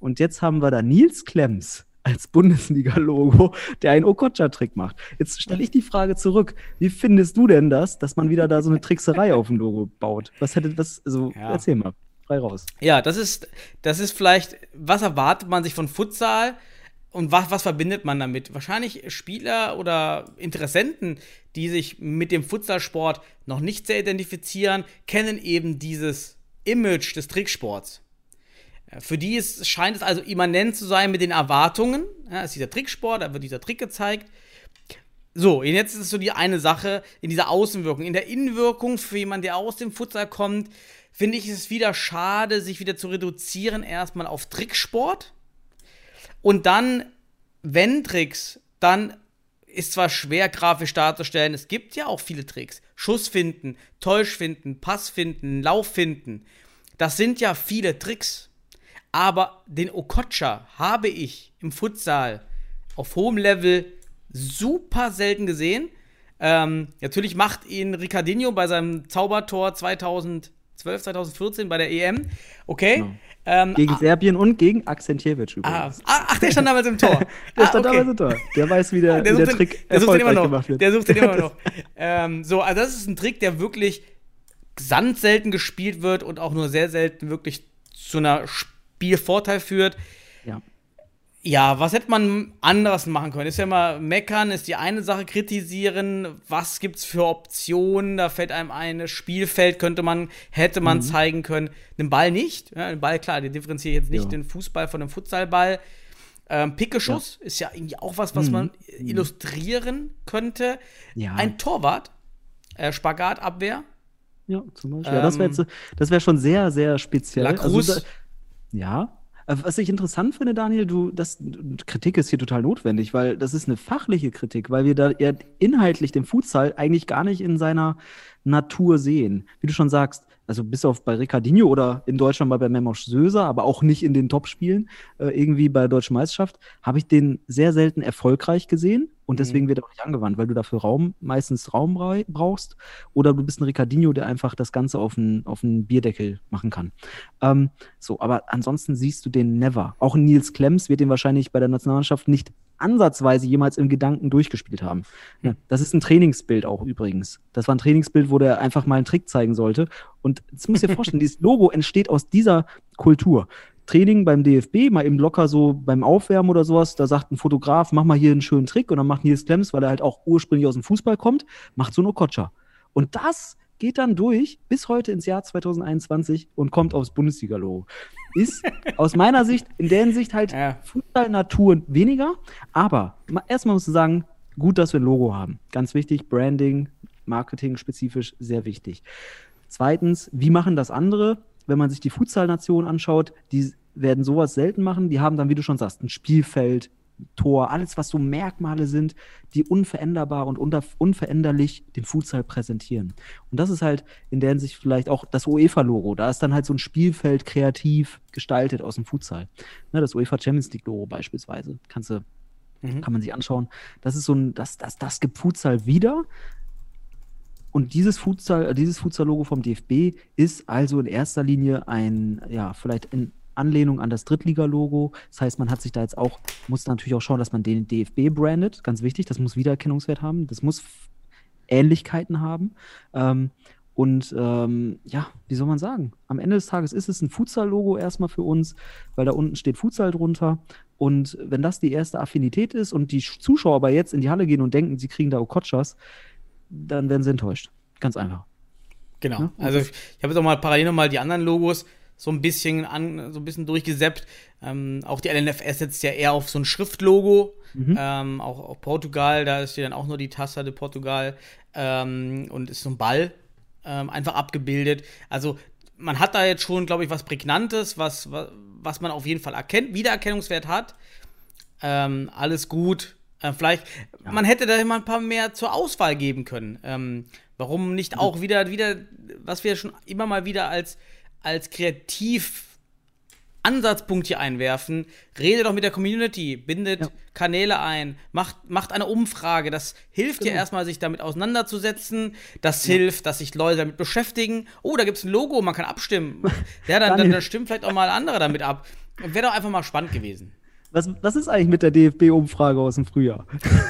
Speaker 6: Und jetzt haben wir da Nils Klemms als Bundesliga-Logo, der einen Okocha-Trick macht. Jetzt stelle ich die Frage zurück. Wie findest du denn das, dass man wieder da so eine Trickserei auf dem Logo baut? Was hätte das, also
Speaker 5: Ja.
Speaker 6: erzähl mal, frei raus.
Speaker 5: Ja, das ist, das ist vielleicht, was erwartet man sich von Futsal und was, was verbindet man damit? Wahrscheinlich Spieler oder Interessenten, die sich mit dem Futsalsport noch nicht sehr identifizieren, kennen eben dieses Image des Tricksports. Für die ist, scheint es also immanent zu sein mit den Erwartungen. Ja, ist dieser Tricksport, da wird dieser Trick gezeigt. So, jetzt ist es so die eine Sache in dieser Außenwirkung. In der Innenwirkung für jemanden, der aus dem Futsal kommt, finde ich es wieder schade, sich wieder zu reduzieren erstmal auf Tricksport. Und dann, wenn Tricks, dann ist zwar schwer grafisch darzustellen, es gibt ja auch viele Tricks. Schuss finden, Täusch finden, Pass finden, Lauf finden. Das sind ja viele Tricks. Aber den Okocha habe ich im Futsal auf hohem Level super selten gesehen. Ähm, natürlich macht ihn Ricardinho bei seinem Zaubertor 2012, 2014 bei der EM. Okay.
Speaker 6: Genau.
Speaker 5: Ähm,
Speaker 6: Gegen
Speaker 5: ah,
Speaker 6: Serbien und gegen Akzentjewitsch
Speaker 5: ah,
Speaker 6: übrigens.
Speaker 5: ah, ach, der stand damals im Tor.
Speaker 6: der
Speaker 5: Ah,
Speaker 6: stand
Speaker 5: okay.
Speaker 6: damals im Tor. Der weiß, wie der,
Speaker 5: Der
Speaker 6: wie der
Speaker 5: den,
Speaker 6: Trick
Speaker 5: der den immer
Speaker 6: erfolgreich
Speaker 5: noch.
Speaker 6: gemacht wird.
Speaker 5: Der sucht den immer noch. ähm, so, also das ist ein Trick, der wirklich ganz selten gespielt wird und auch nur sehr selten wirklich zu einer Spielvorteil führt.
Speaker 6: ja.
Speaker 5: Ja, was hätte man anderes machen können? Ist ja immer meckern, ist die eine Sache, kritisieren, was gibt's für Optionen? Da fällt einem ein, Spielfeld könnte man, hätte
Speaker 6: Mhm.
Speaker 5: man zeigen können. Den Ball nicht. Ja, den Ball, klar, den differenziere ich jetzt nicht
Speaker 6: Ja.
Speaker 5: den Fußball von dem Futsalball. Ähm, Pickeschuss ist ja irgendwie auch was, was man illustrieren könnte.
Speaker 6: Mhm. Ja.
Speaker 5: Ein Torwart, äh, Spagatabwehr.
Speaker 6: Ja, zum Beispiel. ja, das wäre
Speaker 5: Ähm,
Speaker 6: wär schon sehr, sehr speziell.
Speaker 5: Lacroix.
Speaker 6: da, ja. Äh, Was ich interessant finde, Daniel, du, das, Kritik ist hier total notwendig, weil das ist eine fachliche Kritik, weil wir da inhaltlich den Futsal eigentlich gar nicht in seiner Natur sehen. Wie du schon sagst, also bis auf bei Ricardinho oder in Deutschland mal bei Memosch Söser, aber auch nicht in den Topspielen, äh, irgendwie bei der Deutschen Meisterschaft, habe ich den sehr selten erfolgreich gesehen und deswegen wird er auch nicht angewandt, weil du dafür Raum, meistens Raum brauchst oder du bist ein Ricardinho, der einfach das Ganze auf einen auf einen Bierdeckel machen kann. Ähm, so, aber ansonsten siehst du den never. Auch Nils Klemms wird den wahrscheinlich bei der Nationalmannschaft nicht ansatzweise jemals im Gedanken durchgespielt haben. Ja, das ist ein Trainingsbild auch übrigens. Das war ein Trainingsbild, wo der einfach mal einen Trick zeigen sollte. Und jetzt musst du dir vorstellen, dieses Logo entsteht aus dieser Kultur. Training beim DFB, mal eben locker so beim Aufwärmen oder sowas, da sagt ein Fotograf, mach mal hier einen schönen Trick und dann macht Nils Klemms, weil er halt auch ursprünglich aus dem Fußball kommt, macht so eine Okocha. Und das geht dann durch bis heute ins Jahr 2021 und kommt aufs Bundesliga-Logo. Ist aus meiner Sicht in der Hinsicht halt
Speaker 5: Ja.
Speaker 6: Fußball-Natur weniger, aber ma- erstmal musst du sagen, gut, dass wir ein Logo haben. Ganz wichtig, Branding, Marketing spezifisch, sehr wichtig. Zweitens, wie machen das andere? Wenn man sich die Futsal-Nation anschaut, die werden sowas selten machen. Die haben dann, wie du schon sagst, ein Spielfeld, Tor, alles, was so Merkmale sind, die unveränderbar und unveränderlich den Futsal präsentieren. Und das ist halt in der Hinsicht vielleicht auch das UEFA-Logo. Da ist dann halt so ein Spielfeld kreativ gestaltet aus dem Futsal. Ne, das UEFA Champions League-Logo beispielsweise. Kannst du, kann man sich anschauen. Das ist so ein, das, das, das gibt Futsal wieder. Und dieses Futsal, dieses Futsal-Logo vom DFB ist also in erster Linie ein, ja, vielleicht in Anlehnung an das Drittliga-Logo. Das heißt, man hat sich da jetzt auch, muss natürlich auch schauen, dass man den DFB brandet. Ganz wichtig, das muss Wiedererkennungswert haben. Das muss Ähnlichkeiten haben. Ähm, und ähm, ja, wie soll man sagen? Am Ende des Tages ist es ein Futsal-Logo erstmal für uns, weil da unten steht Futsal drunter. Und wenn das die erste Affinität ist und die Sch- Zuschauer aber jetzt in die Halle gehen und denken, sie kriegen da Okochas, dann werden sie enttäuscht. Ganz einfach.
Speaker 5: Genau.
Speaker 6: Ja,
Speaker 5: Also ich, ich habe jetzt auch mal parallel nochmal die anderen Logos so ein bisschen an, so ein bisschen durchgesäppt. Ähm, auch die LNFS setzt ja eher auf so ein Schriftlogo. Ähm, auch, auch Portugal, da ist hier dann auch nur die Taça de Portugal ähm, und ist so ein Ball ähm, einfach abgebildet. Also man hat da jetzt schon, glaube ich, was Prägnantes, was, was, was man auf jeden Fall erkennt, Wiedererkennungswert hat. Ähm, alles gut. Äh, vielleicht, man hätte da immer ein paar mehr zur Auswahl geben können. Ähm, warum nicht auch wieder, wieder, was wir schon immer mal wieder als, als kreativ Ansatzpunkt hier einwerfen. Redet doch mit der Community, bindet
Speaker 6: Ja.
Speaker 5: Kanäle ein, macht, macht eine Umfrage. Das hilft
Speaker 6: Genau.
Speaker 5: dir erstmal, sich damit auseinanderzusetzen. Das hilft, dass sich Leute damit beschäftigen. Oh, da gibt es ein Logo, man kann abstimmen. Ja, dann, dann, dann stimmt vielleicht auch mal andere damit ab. Wäre doch einfach mal spannend gewesen.
Speaker 6: Was, was ist eigentlich mit der DFB-Umfrage aus dem Frühjahr?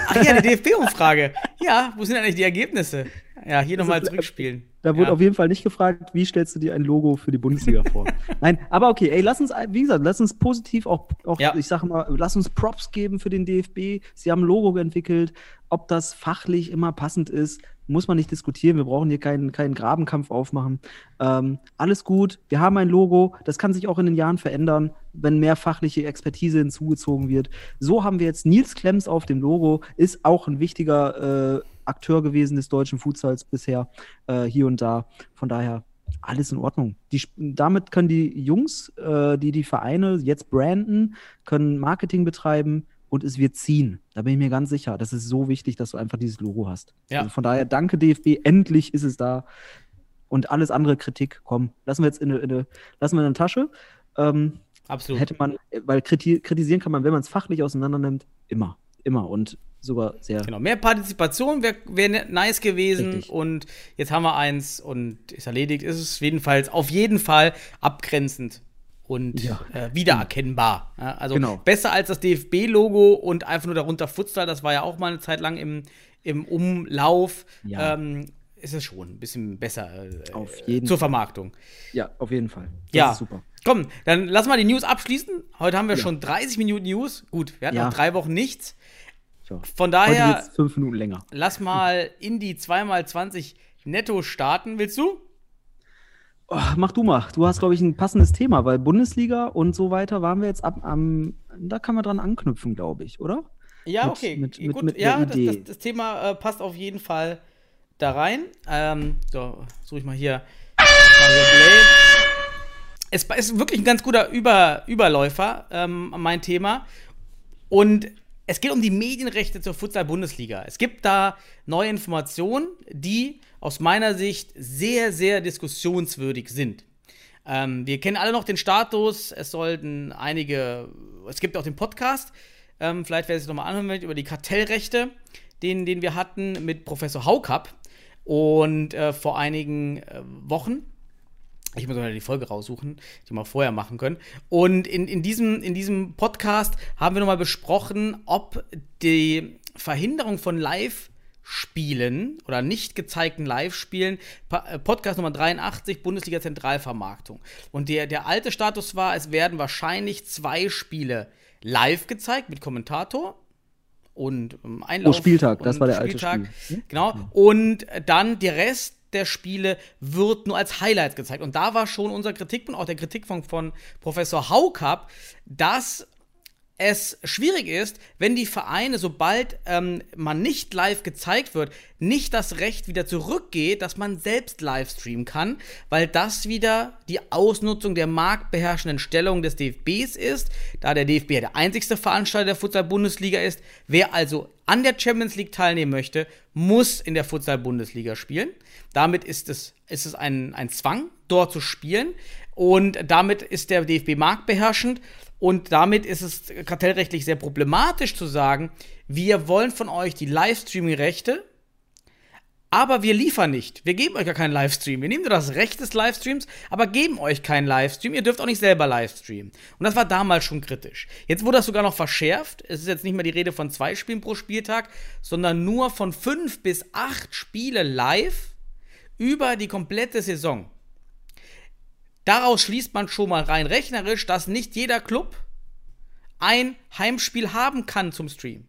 Speaker 5: Ach ja, die DFB-Umfrage. Ja, wo sind eigentlich die Ergebnisse? Ja, hier nochmal
Speaker 6: ist-
Speaker 5: zurückspielen.
Speaker 6: Da wurde
Speaker 5: ja.
Speaker 6: auf jeden Fall nicht gefragt, wie stellst du dir ein Logo für die Bundesliga vor? Nein, aber okay, ey, lass uns, wie gesagt, lass uns positiv auch, auch
Speaker 5: Ja.
Speaker 6: ich sage mal, lass uns Props geben für den DFB. Sie haben ein Logo entwickelt. Ob das fachlich immer passend ist, muss man nicht diskutieren. Wir brauchen hier keinen, keinen Grabenkampf aufmachen. Ähm, alles gut, wir haben ein Logo. Das kann sich auch in den Jahren verändern, wenn mehr fachliche Expertise hinzugezogen wird. So haben wir jetzt Nils Klemms auf dem Logo, ist auch ein wichtiger äh, Akteur gewesen des deutschen Futsals bisher, äh, hier und da. Von daher alles in Ordnung. Die, damit können die Jungs, äh, die die Vereine jetzt branden, können Marketing betreiben und es wird ziehen. Da bin ich mir ganz sicher. Das ist so wichtig, dass du einfach dieses Logo hast.
Speaker 5: Ja.
Speaker 6: Also von daher, danke DFB, endlich ist es da. Und alles andere Kritik, komm, lassen wir jetzt in eine, in eine, lassen wir in eine Tasche. Ähm,
Speaker 5: Absolut.
Speaker 6: hätte man, weil kriti kritisieren kann man, wenn man es fachlich auseinander nimmt, immer. Immer und sogar sehr.
Speaker 5: Genau, mehr Partizipation wäre wär ne- nice gewesen
Speaker 6: Richtig.
Speaker 5: und jetzt haben wir eins und ist erledigt. Ist es jedenfalls auf jeden Fall abgrenzend und
Speaker 6: Ja.
Speaker 5: äh, wiedererkennbar. Ja, also
Speaker 6: Genau.
Speaker 5: besser als das DFB-Logo und einfach nur darunter Futsal, das war ja auch mal eine Zeit lang im, im Umlauf.
Speaker 6: Ja.
Speaker 5: Ähm, ist es schon ein bisschen besser äh,
Speaker 6: Auf jeden
Speaker 5: zur. Vermarktung.
Speaker 6: Ja, auf jeden Fall. Das
Speaker 5: ja,
Speaker 6: ist super.
Speaker 5: Komm, dann lass mal die News abschließen. Heute haben wir schon 30 Minuten News. Gut, wir hatten noch drei Wochen nichts.
Speaker 6: Ja.
Speaker 5: Von daher
Speaker 6: fünf Minuten länger.
Speaker 5: lass mal in die 2x20 netto starten. Willst du?
Speaker 6: Oh, mach du mal. Du hast, glaube ich, ein passendes Thema, weil Bundesliga und so weiter waren wir jetzt ab am. Da kann man dran anknüpfen, glaube ich, oder?
Speaker 5: Ja,
Speaker 6: Mit-
Speaker 5: okay.
Speaker 6: mit- mit-
Speaker 5: Gut, ja, das, das, das Thema äh, passt auf jeden Fall da rein. Ähm, so, suche ich mal hier. Es ist wirklich ein ganz guter Über, Überläufer, ähm, mein Thema. Und es geht um die Medienrechte zur Futsal-Bundesliga. Es gibt da neue Informationen, die aus meiner Sicht sehr, sehr diskussionswürdig sind. Ähm, wir kennen alle noch den Status. Es sollten einige, es gibt auch den Podcast. Ähm, vielleicht wer sich nochmal anhören will, über die Kartellrechte, den, den wir hatten mit Professor Haukapp. Und äh, vor einigen äh, Wochen ich muss mal die Folge raussuchen, die wir vorher machen können. Und in, in, diesem, in diesem Podcast haben wir nochmal besprochen, ob die Verhinderung von Live-Spielen oder nicht gezeigten Live-Spielen, äh, Podcast Nummer 83, Bundesliga Zentralvermarktung. Und der, der alte Status war, es werden wahrscheinlich zwei Spiele live gezeigt mit Kommentator und ähm, Einlauf.
Speaker 6: Oh, Spieltag, das war der alte
Speaker 5: Spieltag.
Speaker 6: Spiel. Hm?
Speaker 5: Genau. Und dann der Rest der Spiele wird nur als Highlights gezeigt. Und da war schon unser Kritikpunkt, auch der Kritikpunkt von Professor Haukapp, dass es schwierig ist, wenn die Vereine, sobald ähm, man nicht live gezeigt wird, nicht das Recht wieder zurückgeht, dass man selbst live streamen kann, weil das wieder die Ausnutzung der marktbeherrschenden Stellung des DFBs ist, da der DFB ja der einzigste Veranstalter der Futsal-Bundesliga ist. Wer also an der Champions League teilnehmen möchte, muss in der Futsal-Bundesliga spielen. Damit ist es, ist es ein, ein Zwang, dort zu spielen. Und damit ist der DFB marktbeherrschend. Und damit ist es kartellrechtlich sehr problematisch zu sagen, wir wollen von euch die Livestreaming-Rechte, aber wir liefern nicht. Wir geben euch gar keinen Livestream. Wir nehmen nur das Recht des Livestreams, aber geben euch keinen Livestream. Ihr dürft auch nicht selber Livestreamen. Und das war damals schon kritisch. Jetzt wurde das sogar noch verschärft. Es ist jetzt nicht mehr die Rede von zwei Spielen pro Spieltag, sondern nur von fünf bis acht Spiele live über die komplette Saison. Daraus schließt man schon mal rein rechnerisch, dass nicht jeder Club ein Heimspiel haben kann zum Stream.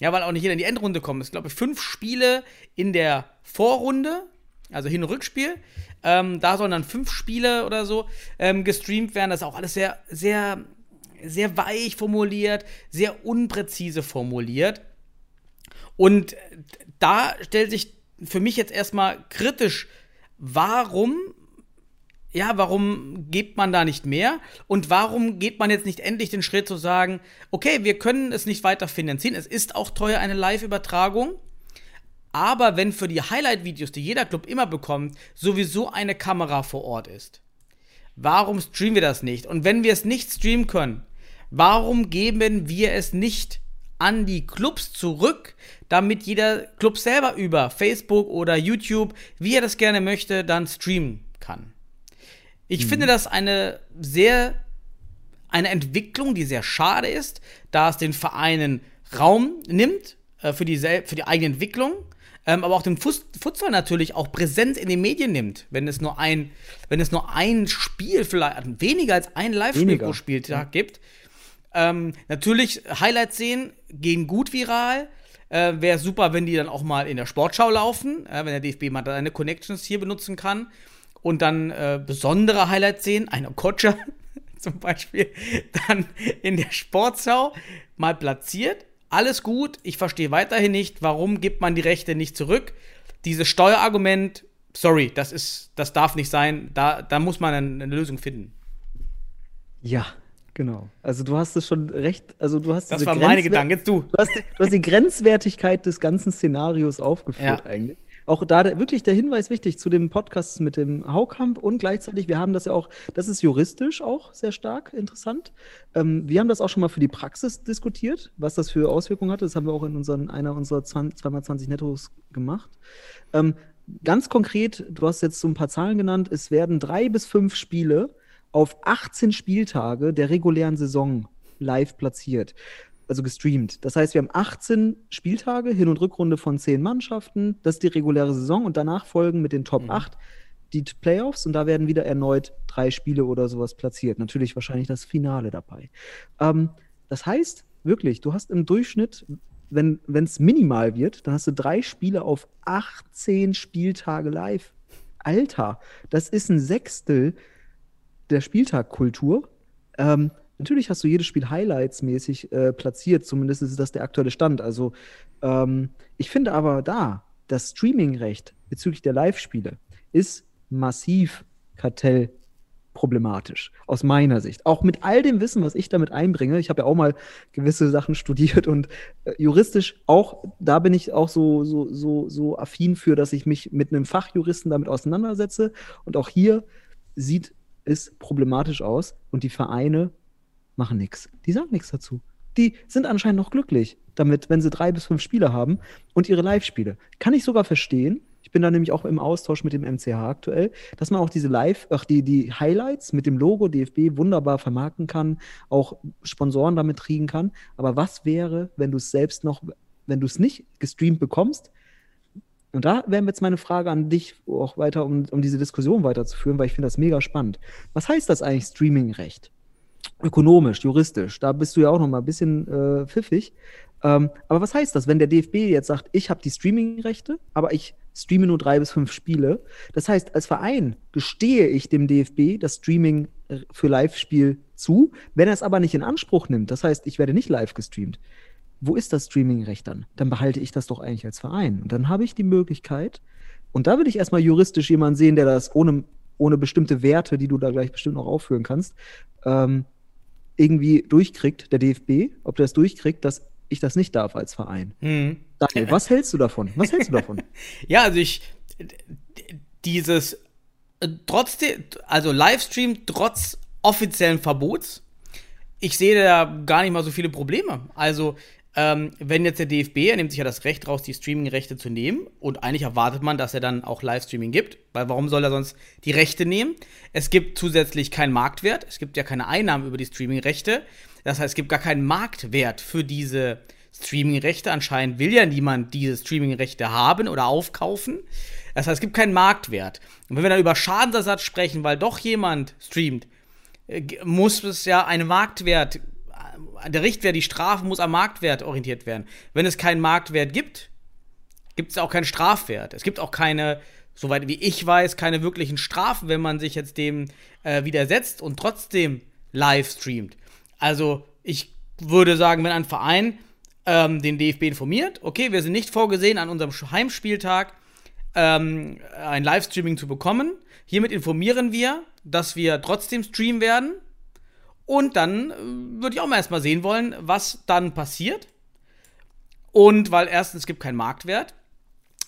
Speaker 5: Ja, weil auch nicht jeder in die Endrunde kommt. Es glaube ich, fünf Spiele in der Vorrunde, also Hin- und Rückspiel. Ähm, da sollen dann fünf Spiele oder so ähm, gestreamt werden. Das ist auch alles sehr, sehr, sehr weich formuliert, sehr unpräzise formuliert. Und da stellt sich für mich jetzt erstmal kritisch, warum ja, warum gibt man da nicht mehr? Und warum geht man jetzt nicht endlich den Schritt zu sagen, okay, wir können es nicht weiter finanzieren, es ist auch teuer eine Live-Übertragung, aber wenn für die Highlight-Videos, die jeder Club immer bekommt, sowieso eine Kamera vor Ort ist, warum streamen wir das nicht? Und wenn wir es nicht streamen können, warum geben wir es nicht an die Clubs zurück, damit jeder Club selber über Facebook oder YouTube, wie er das gerne möchte, dann streamen kann? Ich finde das eine sehr, eine Entwicklung, die sehr schade ist, da es den Vereinen Raum nimmt äh, für, die für die eigene Entwicklung, ähm, aber auch dem Futsal natürlich auch Präsenz in den Medien nimmt, wenn es nur ein, wenn es nur ein Spiel, vielleicht weniger als ein Live-Spiel pro Spieltag gibt. Ähm, natürlich, Highlights sehen, gehen gut viral. Äh, Wäre super, wenn die dann auch mal in der Sportschau laufen, äh, wenn der DFB mal seine Connections hier benutzen kann und dann äh, besondere Highlights sehen, einer Kotscher zum Beispiel, dann in der Sportschau mal platziert. Alles gut, ich verstehe weiterhin nicht, warum gibt man die Rechte nicht zurück. Dieses Steuerargument, sorry, das ist, das darf nicht sein, da, da muss man eine, eine Lösung finden.
Speaker 6: Ja, genau. Also du hast es schon recht, also du hast
Speaker 5: Das waren meine Gedanken. Jetzt du.
Speaker 6: Du hast, du hast die Grenzwertigkeit des ganzen Szenarios aufgeführt
Speaker 5: Ja.
Speaker 6: eigentlich. Auch da wirklich der Hinweis wichtig zu dem Podcast mit dem Haukamp und gleichzeitig, wir haben das ja auch, das ist juristisch auch sehr stark interessant. Ähm, wir haben das auch schon mal für die Praxis diskutiert, was das für Auswirkungen hatte. Das haben wir auch in unseren, einer unserer 2x20 Nettos gemacht. Ähm, ganz konkret, du hast jetzt so ein paar Zahlen genannt, es werden drei bis fünf Spiele auf 18 Spieltage der regulären Saison live platziert also gestreamt. Das heißt, wir haben 18 Spieltage, Hin- und Rückrunde von 10 Mannschaften. Das ist die reguläre Saison und danach folgen mit den Top mhm. 8 die Playoffs und da werden wieder erneut drei Spiele oder sowas platziert. Natürlich wahrscheinlich das Finale dabei. Ähm, das heißt, wirklich, du hast im Durchschnitt, wenn es minimal wird, dann hast du drei Spiele auf 18 Spieltage live. Alter, das ist ein Sechstel der Spieltagkultur. Ähm, Natürlich hast du jedes Spiel highlightsmäßig äh, platziert, zumindest ist das der aktuelle Stand. Also ähm, ich finde aber da, das Streamingrecht bezüglich der Live-Spiele ist massiv kartellproblematisch, aus meiner Sicht. Auch mit all dem Wissen, was ich damit einbringe. Ich habe ja auch mal gewisse Sachen studiert und äh, juristisch auch, da bin ich auch so, so, so, so affin für, dass ich mich mit einem Fachjuristen damit auseinandersetze. Und auch hier sieht es problematisch aus und die Vereine machen nichts. Die sagen nichts dazu. Die sind anscheinend noch glücklich damit, wenn sie drei bis fünf Spiele haben und ihre Live-Spiele. Kann ich sogar verstehen. Ich bin da nämlich auch im Austausch mit dem MCH aktuell, dass man auch diese Live, ach, die, die Highlights mit dem Logo DFB wunderbar vermarkten kann, auch Sponsoren damit kriegen kann. Aber was wäre, wenn du es selbst noch, wenn du es nicht gestreamt bekommst? Und da wäre jetzt meine Frage an dich, auch weiter, um, um diese Diskussion weiterzuführen, weil ich finde das mega spannend. Was heißt das eigentlich Streaming-Recht? Ökonomisch, juristisch, da bist du ja auch noch mal ein bisschen äh, pfiffig. Ähm, aber was heißt das, wenn der DFB jetzt sagt, ich habe die Streaming-Rechte, aber ich streame nur drei bis fünf Spiele? Das heißt, als Verein gestehe ich dem DFB das Streaming äh, für Live-Spiel zu, wenn er es aber nicht in Anspruch nimmt. Das heißt, ich werde nicht live gestreamt. Wo ist das Streaming-Recht dann? Dann behalte ich das doch eigentlich als Verein. Und dann habe ich die Möglichkeit, und da würde ich erstmal juristisch jemanden sehen, der das ohne, ohne bestimmte Werte, die du da gleich bestimmt noch aufführen kannst, ähm, irgendwie durchkriegt, der DFB, ob der es durchkriegt, dass ich das nicht darf als Verein. Mhm. Daniel, was hältst du davon? Was hältst du davon?
Speaker 5: ja, also ich dieses äh, trotzdem, also Livestream trotz offiziellen Verbots, ich sehe da gar nicht mal so viele Probleme. Also ähm, wenn jetzt der DFB, er nimmt sich ja das Recht raus, die Streaming-Rechte zu nehmen. Und eigentlich erwartet man, dass er dann auch Livestreaming gibt. Weil warum soll er sonst die Rechte nehmen? Es gibt zusätzlich keinen Marktwert. Es gibt ja keine Einnahmen über die Streaming-Rechte. Das heißt, es gibt gar keinen Marktwert für diese Streaming-Rechte. Anscheinend will ja niemand diese Streaming-Rechte haben oder aufkaufen. Das heißt, es gibt keinen Marktwert. Und wenn wir dann über Schadensersatz sprechen, weil doch jemand streamt, äh, muss es ja einen Marktwert der Richtwert, die Strafe muss am Marktwert orientiert werden. Wenn es keinen Marktwert gibt, gibt es auch keinen Strafwert. Es gibt auch keine, soweit wie ich weiß, keine wirklichen Strafen, wenn man sich jetzt dem äh, widersetzt und trotzdem live streamt. Also ich würde sagen, wenn ein Verein ähm, den DFB informiert, okay, wir sind nicht vorgesehen, an unserem Heimspieltag ähm, ein Livestreaming zu bekommen. Hiermit informieren wir, dass wir trotzdem streamen werden und dann äh, würde ich auch mal erstmal sehen wollen, was dann passiert. Und weil erstens es gibt keinen Marktwert,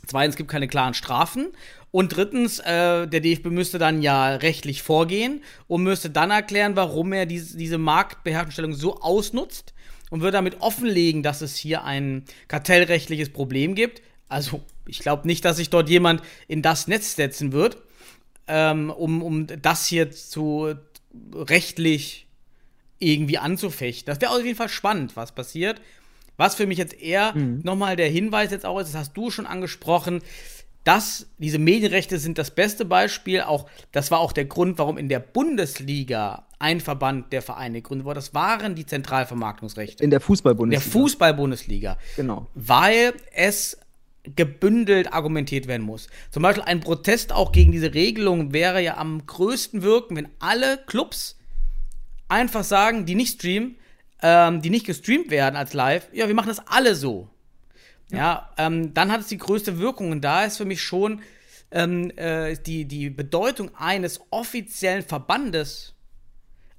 Speaker 5: zweitens es gibt keine klaren Strafen und drittens äh, der DFB müsste dann ja rechtlich vorgehen und müsste dann erklären, warum er diese, diese Marktbeherrschungsstellung so ausnutzt und würde damit offenlegen, dass es hier ein kartellrechtliches Problem gibt. Also ich glaube nicht, dass sich dort jemand in das Netz setzen wird, ähm, um, um das hier zu rechtlich irgendwie anzufechten. Das wäre auf jeden Fall spannend, was passiert. Was für mich jetzt eher mhm. nochmal der Hinweis jetzt auch ist, das hast du schon angesprochen, dass diese Medienrechte sind das beste Beispiel. Auch das war auch der Grund, warum in der Bundesliga ein Verband der Vereine gegründet wurde. Das waren die Zentralvermarktungsrechte.
Speaker 6: In der Fußball-Bundesliga.
Speaker 5: In der Fußball-Bundesliga.
Speaker 6: Genau.
Speaker 5: Weil es gebündelt argumentiert werden muss. Zum Beispiel ein Protest auch gegen diese Regelung wäre ja am größten wirken, wenn alle Clubs einfach sagen, die nicht streamen, ähm, die nicht gestreamt werden als live, ja, wir machen das alle so. Ja, ja ähm, dann hat es die größte Wirkung. Und da ist für mich schon ähm, äh, die, die Bedeutung eines offiziellen Verbandes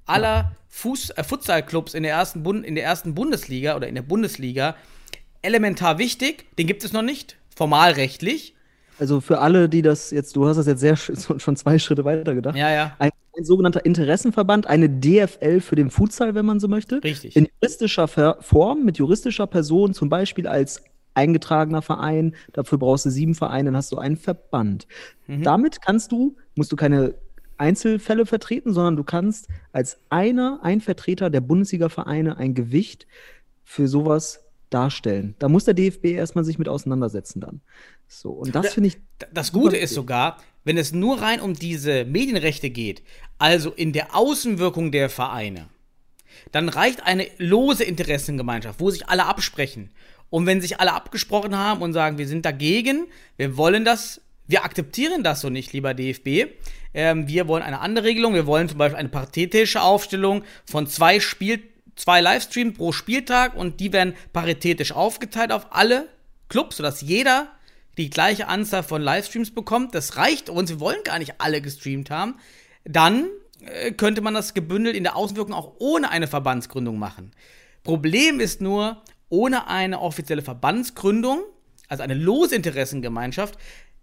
Speaker 5: aller Fuß, äh, Futsalclubs in der, ersten in der ersten Bundesliga oder in der Bundesliga elementar wichtig. Den gibt es noch nicht, formalrechtlich.
Speaker 6: Also für alle, die das jetzt, du hast das jetzt sehr sch- schon zwei Schritte weiter gedacht.
Speaker 5: Ja, ja.
Speaker 6: Ein, ein sogenannter Interessenverband, eine DFL für den Futsal, wenn man so möchte.
Speaker 5: Richtig.
Speaker 6: In juristischer Form, mit juristischer Person, zum Beispiel als eingetragener Verein. Dafür brauchst du sieben Vereine, dann hast du einen Verband.
Speaker 5: Mhm.
Speaker 6: Damit kannst du, musst du keine Einzelfälle vertreten, sondern du kannst als einer, ein Vertreter der Bundesliga-Vereine ein Gewicht für sowas darstellen. Da muss der DFB erstmal sich mit auseinandersetzen dann. So, und das finde ich
Speaker 5: Das Gute ist sogar, wenn es nur rein um diese Medienrechte geht, also in der Außenwirkung der Vereine, dann reicht eine lose Interessengemeinschaft, wo sich alle absprechen. Und wenn sich alle abgesprochen haben und sagen, wir sind dagegen, wir wollen das, wir akzeptieren das so nicht, lieber DFB. Ähm, wir wollen eine andere Regelung. Wir wollen zum Beispiel eine paritätische Aufstellung von zwei Spiel, zwei Livestreams pro Spieltag und die werden paritätisch aufgeteilt auf alle Clubs, sodass jeder die gleiche Anzahl von Livestreams bekommt. Das reicht uns. Wir wollen gar nicht alle gestreamt haben. Dann äh, könnte man das gebündelt in der Außenwirkung auch ohne eine Verbandsgründung machen. Problem ist nur, ohne eine offizielle Verbandsgründung, also eine Losinteressengemeinschaft,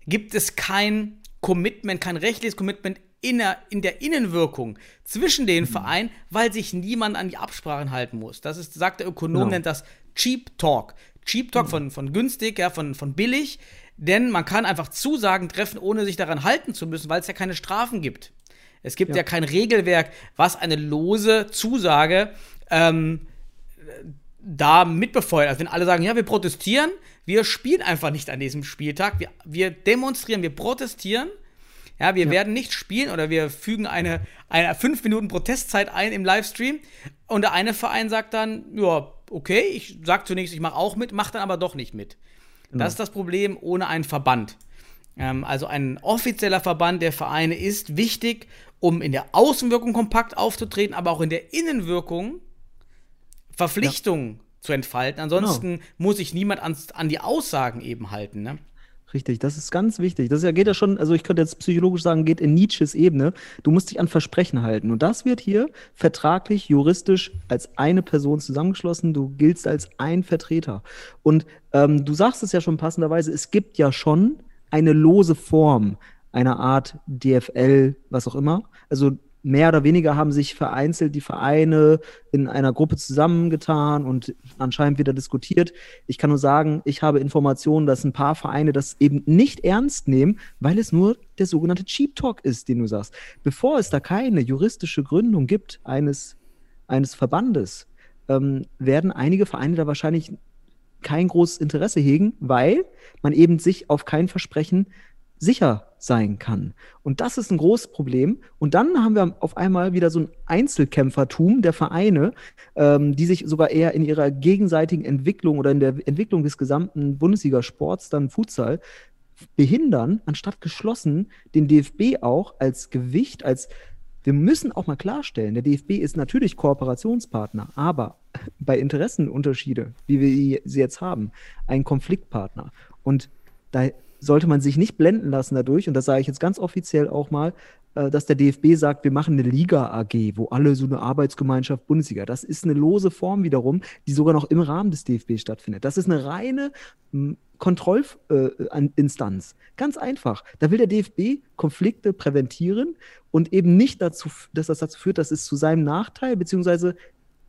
Speaker 5: gibt es kein Commitment, kein rechtliches Commitment in der, in der Innenwirkung zwischen den Vereinen, weil sich niemand an die Absprachen halten muss. Das ist, sagt der Ökonom,
Speaker 6: Genau.
Speaker 5: nennt das Cheap Talk. Cheap Talk von, von günstig, ja, von, von billig, denn man kann einfach Zusagen treffen, ohne sich daran halten zu müssen, weil es ja keine Strafen gibt. Es gibt ja,
Speaker 6: Ja.
Speaker 5: kein Regelwerk, was eine lose Zusage ähm, da mitbefeuert. Also wenn alle sagen, ja, wir protestieren, wir spielen einfach nicht an diesem Spieltag, wir, wir demonstrieren, wir protestieren, ja, wir werden nicht spielen oder wir fügen eine, eine 5 Minuten Protestzeit ein im Livestream und der eine Verein sagt dann, ja, okay, ich sag zunächst, ich mache auch mit, mach dann aber doch nicht mit. Das ist das Problem ohne einen Verband. Ähm, also ein offizieller Verband der Vereine ist wichtig, um in der Außenwirkung kompakt aufzutreten, aber auch in der Innenwirkung Verpflichtungen zu entfalten. Ansonsten muss sich niemand ans, an die Aussagen eben halten. Ne?
Speaker 6: Richtig, das ist ganz wichtig. Das geht ja schon, also ich könnte jetzt psychologisch sagen, geht in Nietzsches Ebene. Du musst dich an Versprechen halten. Und das wird hier vertraglich, juristisch als eine Person zusammengeschlossen. Du giltst als ein Vertreter. Und ähm, du sagst es ja schon passenderweise, es gibt ja schon eine lose Form einer Art DFL, was auch immer. Also mehr oder weniger haben sich vereinzelt die Vereine in einer Gruppe zusammengetan und anscheinend wieder diskutiert. Ich kann nur sagen, ich habe Informationen, dass ein paar Vereine das eben nicht ernst nehmen, weil es nur der sogenannte Cheap Talk ist, den du sagst. Bevor es da keine juristische Gründung gibt eines, eines Verbandes, ähm, werden einige Vereine da wahrscheinlich kein großes Interesse hegen, weil man eben sich auf kein Versprechen sicher sein kann. Und das ist ein großes Problem. Und dann haben wir auf einmal wieder so ein Einzelkämpfertum der Vereine, ähm, die sich sogar eher in ihrer gegenseitigen Entwicklung oder in der Entwicklung des gesamten Bundesliga-Sports, dann Futsal, behindern, anstatt geschlossen den DFB auch als Gewicht, als wir müssen auch mal klarstellen, der DFB ist natürlich Kooperationspartner, aber bei Interessenunterschiede, wie wir sie jetzt haben, ein Konfliktpartner. Und da sollte man sich nicht blenden lassen dadurch, und das sage ich jetzt ganz offiziell auch mal, äh, dass der DFB sagt, wir machen eine Liga AG, wo alle so eine Arbeitsgemeinschaft Bundesliga. Das ist eine lose Form wiederum, die sogar noch im Rahmen des DFB stattfindet. Das ist eine reine m, Kontrollinstanz. Ganz einfach. Da will der DFB Konflikte präventieren und eben nicht dazu, dass das dazu führt, dass es zu seinem Nachteil beziehungsweise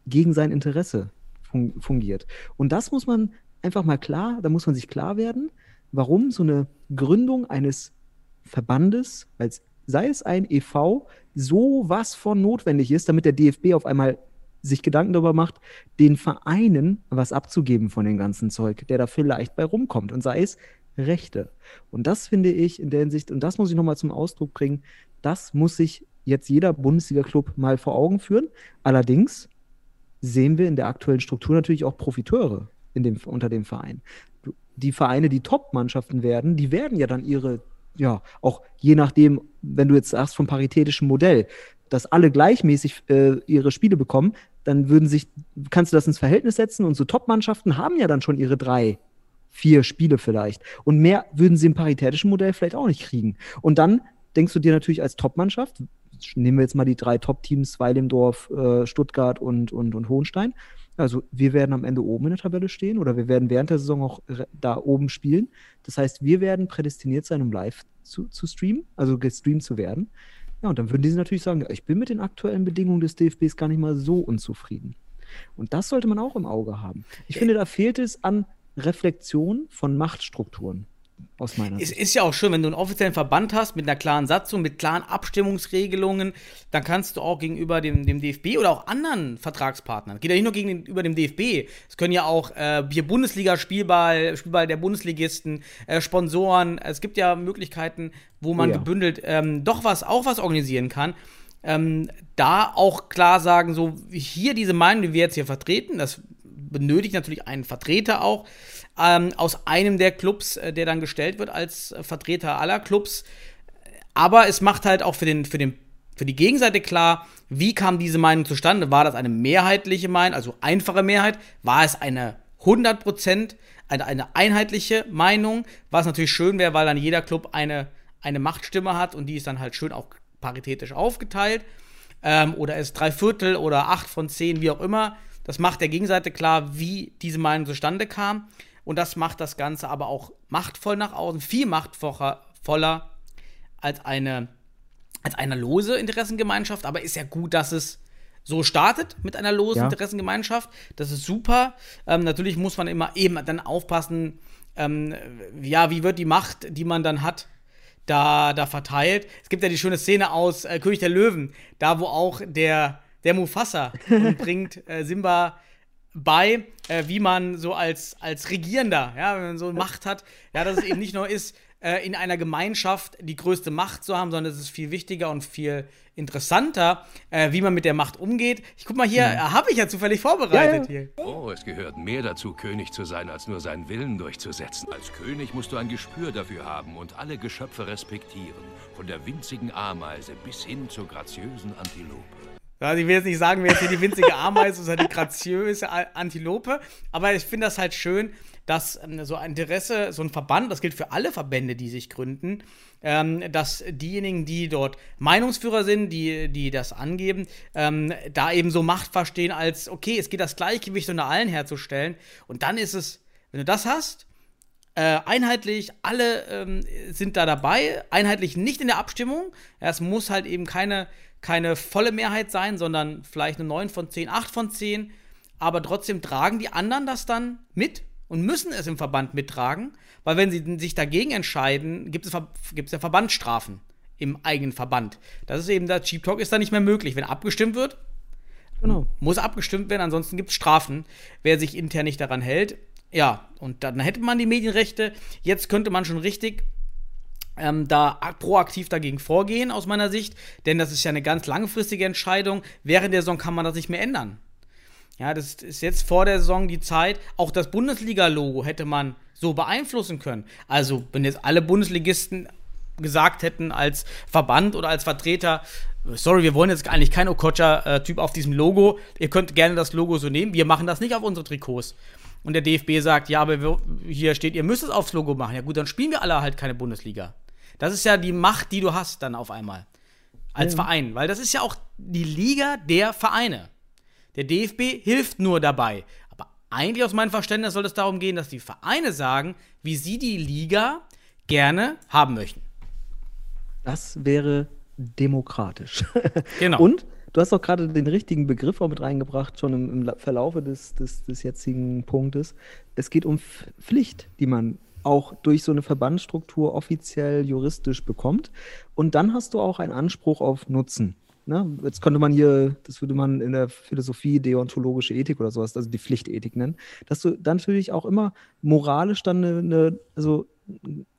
Speaker 6: gegen sein Interesse fun fungiert. Und das muss man einfach mal klar, da muss man sich klar werden, warum so eine Gründung eines Verbandes, als sei es ein EV, so was von notwendig ist, damit der DFB auf einmal sich Gedanken darüber macht, den Vereinen was abzugeben von dem ganzen Zeug, der da vielleicht bei rumkommt und sei es Rechte. Und das finde ich in der Hinsicht, und das muss ich nochmal zum Ausdruck bringen, das muss sich jetzt jeder Bundesliga-Club mal vor Augen führen. Allerdings sehen wir in der aktuellen Struktur natürlich auch Profiteure dem, unter dem Verein. Die Vereine, die Top-Mannschaften werden, die werden ja dann ihre, ja, auch je nachdem, wenn du jetzt sagst vom paritätischen Modell, dass alle gleichmäßig äh, ihre Spiele bekommen, dann würden sich, kannst du das ins Verhältnis setzen und so Top-Mannschaften haben ja dann schon ihre drei, vier Spiele vielleicht. Und mehr würden sie im paritätischen Modell vielleicht auch nicht kriegen. Und dann denkst du dir natürlich als Top-Mannschaft, nehmen wir jetzt mal die drei Top-Teams, Weilimdorf, äh, Stuttgart und, und, und Hohenstein. Also wir werden am Ende oben in der Tabelle stehen oder wir werden während der Saison auch da oben spielen. Das heißt, wir werden prädestiniert sein, um live zu, zu streamen, also gestreamt zu werden. Ja, und dann würden diese natürlich sagen, ich bin mit den aktuellen Bedingungen des DFBs gar nicht mal so unzufrieden. Und das sollte man auch im Auge haben. Ich finde, da fehlt es an Reflexion von Machtstrukturen aus meiner
Speaker 5: Es
Speaker 6: Sicht.
Speaker 5: ist ja auch schön, wenn du einen offiziellen Verband hast mit einer klaren Satzung, mit klaren Abstimmungsregelungen, dann kannst du auch gegenüber dem, dem DFB oder auch anderen Vertragspartnern, geht ja nicht nur gegenüber dem DFB, es können ja auch äh, hier Bundesliga-Spielball, Spielball der Bundesligisten, äh, Sponsoren, es gibt ja Möglichkeiten, wo man
Speaker 6: Oh ja.
Speaker 5: gebündelt ähm, doch was, auch was organisieren kann. Ähm, da auch klar sagen, so hier diese Meinung, die wir jetzt hier vertreten, das benötigt natürlich einen Vertreter auch ähm, aus einem der Clubs, äh, der dann gestellt wird als äh, Vertreter aller Clubs. Aber es macht halt auch für, den, für, den, für die Gegenseite klar, wie kam diese Meinung zustande? War das eine mehrheitliche Meinung, also einfache Mehrheit? War es eine 100% eine, eine einheitliche Meinung? Was natürlich schön wäre, weil dann jeder Club eine, eine Machtstimme hat und die ist dann halt schön auch paritätisch aufgeteilt. Ähm, oder ist drei Viertel oder acht von zehn, wie auch immer. Das macht der Gegenseite klar, wie diese Meinung zustande kam. Und das macht das Ganze aber auch machtvoll nach außen, viel machtvoller voller als eine, als eine lose Interessengemeinschaft. Aber ist ja gut, dass es so startet mit einer losen
Speaker 6: Ja.
Speaker 5: Interessengemeinschaft. Das ist super. Ähm, natürlich muss man immer eben dann aufpassen, ähm, ja, wie wird die Macht, die man dann hat, da, da verteilt. Es gibt ja die schöne Szene aus äh, König der Löwen, da wo auch der, der Mufasa und bringt äh, Simba bei, äh, wie man so als, als Regierender, ja, wenn man so Macht hat, ja, dass es eben nicht nur ist, äh, in einer Gemeinschaft die größte Macht zu haben, sondern es ist viel wichtiger und viel interessanter, äh, wie man mit der Macht umgeht. Ich guck mal hier, äh, habe ich ja zufällig vorbereitet
Speaker 6: Ja, ja.
Speaker 5: hier.
Speaker 4: Oh, es gehört mehr dazu, König zu sein, als nur seinen Willen durchzusetzen. Als König musst du ein Gespür dafür haben und alle Geschöpfe respektieren. Von der winzigen Ameise bis hin zur graziösen Antilope.
Speaker 5: Also ich will jetzt nicht sagen, wer jetzt hier die winzige Ameise ist oder die graziöse Antilope, aber ich finde das halt schön, dass ähm, so ein Interesse, so ein Verband, das gilt für alle Verbände, die sich gründen, ähm, dass diejenigen, die dort Meinungsführer sind, die, die das angeben, ähm, da eben so Macht verstehen als, okay, es geht das Gleichgewicht unter allen herzustellen. Und dann ist es, wenn du das hast, äh, einheitlich, alle ähm, sind da dabei, einheitlich nicht in der Abstimmung. Ja, es muss halt eben keine, keine volle Mehrheit sein, sondern vielleicht eine 9 von 10, 8 von 10. Aber trotzdem tragen die anderen das dann mit und müssen es im Verband mittragen, weil wenn sie sich dagegen entscheiden, gibt es, Ver gibt es ja Verbandsstrafen im eigenen Verband. Das ist eben, der Cheap Talk ist da nicht mehr möglich. Wenn abgestimmt wird,
Speaker 6: Genau.
Speaker 5: muss abgestimmt werden, ansonsten gibt es Strafen, wer sich intern nicht daran hält. Ja, und dann hätte man die Medienrechte. Jetzt könnte man schon richtig ähm, da proaktiv dagegen vorgehen, aus meiner Sicht, denn das ist ja eine ganz langfristige Entscheidung. Während der Saison kann man das nicht mehr ändern. Ja, das ist jetzt vor der Saison die Zeit. Auch das Bundesliga-Logo hätte man so beeinflussen können. Also, wenn jetzt alle Bundesligisten gesagt hätten als Verband oder als Vertreter, sorry, wir wollen jetzt eigentlich kein Okocha-Typ auf diesem Logo. Ihr könnt gerne das Logo so nehmen. Wir machen das nicht auf unsere Trikots. Und der DFB sagt, ja, aber wir, hier steht, ihr müsst es aufs Logo machen. Ja gut, dann spielen wir alle halt keine Bundesliga. Das ist ja die Macht, die du hast dann auf einmal. Als Verein. Weil das ist ja auch die Liga der Vereine. Der DFB hilft nur dabei. Aber eigentlich aus meinem Verständnis soll es darum gehen, dass die Vereine sagen, wie sie die Liga gerne haben möchten.
Speaker 6: Das wäre demokratisch.
Speaker 5: Genau.
Speaker 6: Und du hast auch gerade den richtigen Begriff auch mit reingebracht, schon im, im La- Verlaufe des, des, des jetzigen Punktes. Es geht um Pflicht, die man auch durch so eine Verbandsstruktur offiziell juristisch bekommt. Und dann hast du auch einen Anspruch auf Nutzen. Ne? Jetzt könnte man hier, das würde man in der Philosophie deontologische Ethik oder sowas, also die Pflichtethik nennen, dass du dann natürlich auch immer moralisch dann eine, eine also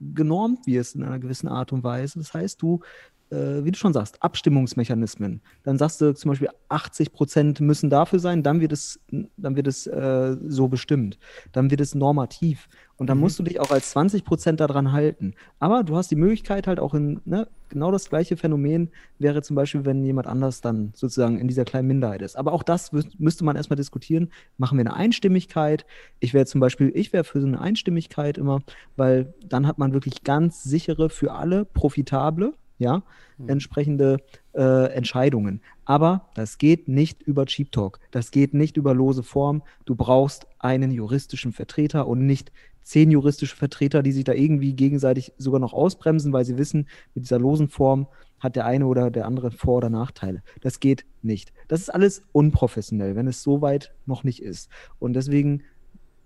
Speaker 6: genormt wirst in einer gewissen Art und Weise. Das heißt, du, äh, wie du schon sagst, Abstimmungsmechanismen. Dann sagst du zum Beispiel, 80 Prozent müssen dafür sein, dann wird es, dann wird es äh, so bestimmt. Dann wird es normativ. Und dann musst du dich auch als 20 Prozent daran halten. Aber du hast die Möglichkeit halt auch in, ne, genau das gleiche Phänomen wäre zum Beispiel, wenn jemand anders dann sozusagen in dieser kleinen Minderheit ist. Aber auch das müsste man erstmal diskutieren. Machen wir eine Einstimmigkeit? Ich wäre zum Beispiel, ich wäre für so eine Einstimmigkeit immer, weil dann hat man wirklich ganz sichere, für alle profitable ja, entsprechende äh, Entscheidungen. Aber das geht nicht über Cheap Talk. Das geht nicht über lose Form. Du brauchst einen juristischen Vertreter und nicht zehn juristische Vertreter, die sich da irgendwie gegenseitig sogar noch ausbremsen, weil sie wissen, mit dieser losen Form hat der eine oder der andere Vor- oder Nachteile. Das geht nicht. Das ist alles unprofessionell, wenn es so weit noch nicht ist. Und deswegen,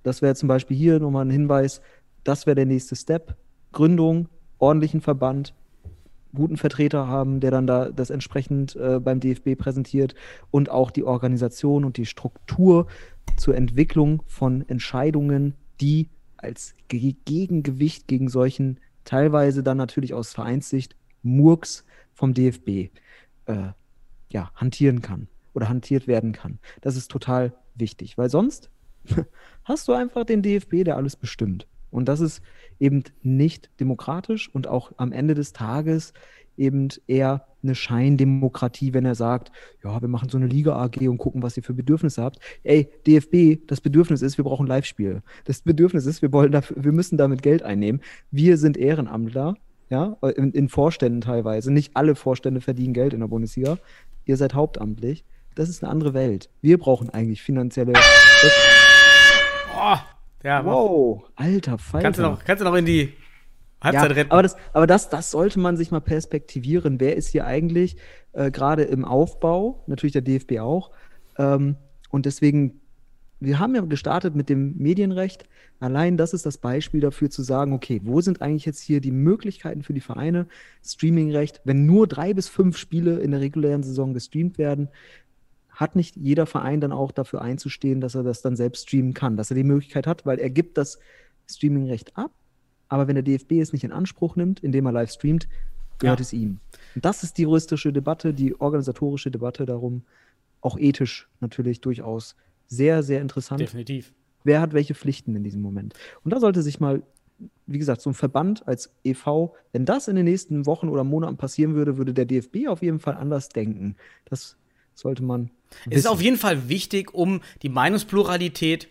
Speaker 6: das wäre zum Beispiel hier nochmal ein Hinweis, das wäre der nächste Step. Gründung, ordentlichen Verband, guten Vertreter haben, der dann da das entsprechend äh, beim DFB präsentiert und auch die Organisation und die Struktur zur Entwicklung von Entscheidungen, die als Ge Gegengewicht gegen solchen teilweise dann natürlich aus Vereinssicht Murks vom DFB äh, ja, hantieren kann oder hantiert werden kann. Das ist total wichtig, weil sonst hast du einfach den DFB, der alles bestimmt. Und das ist eben nicht demokratisch und auch am Ende des Tages eben eher eine Scheindemokratie, wenn er sagt, ja, wir machen so eine Liga AG und gucken, was ihr für Bedürfnisse habt. Ey, DFB, das Bedürfnis ist, wir brauchen Live-Spiele. Das Bedürfnis ist, wir wollen dafür, wir müssen damit Geld einnehmen. Wir sind Ehrenamtler, ja, in, in Vorständen teilweise. Nicht alle Vorstände verdienen Geld in der Bundesliga. Ihr seid hauptamtlich. Das ist eine andere Welt. Wir brauchen eigentlich finanzielle.
Speaker 5: Oh, ja,
Speaker 6: wow, alter Falter.
Speaker 5: Kannst du noch, kannst du noch in die Halbzeit
Speaker 6: ja,
Speaker 5: retten?
Speaker 6: Aber, das, aber das, das sollte man sich mal perspektivieren. Wer ist hier eigentlich äh, gerade im Aufbau? Natürlich der DFB auch. Ähm, und deswegen, wir haben ja gestartet mit dem Medienrecht. Allein das ist das Beispiel dafür zu sagen, okay, wo sind eigentlich jetzt hier die Möglichkeiten für die Vereine? Streamingrecht, wenn nur drei bis fünf Spiele in der regulären Saison gestreamt werden, hat nicht jeder Verein dann auch dafür einzustehen, dass er das dann selbst streamen kann, dass er die Möglichkeit hat, weil er gibt das Streamingrecht ab, aber wenn der DFB es nicht in Anspruch nimmt, indem er live streamt, gehört
Speaker 5: Ja.
Speaker 6: es ihm. Und das ist die juristische Debatte, die organisatorische Debatte darum, auch ethisch natürlich durchaus sehr, sehr interessant.
Speaker 5: Definitiv.
Speaker 6: Wer hat welche Pflichten in diesem Moment? Und da sollte sich mal, wie gesagt, so ein Verband als EV, wenn das in den nächsten Wochen oder Monaten passieren würde, würde der DFB auf jeden Fall anders denken. Das sollte man.
Speaker 5: Es ist auf jeden Fall wichtig, um die Meinungspluralität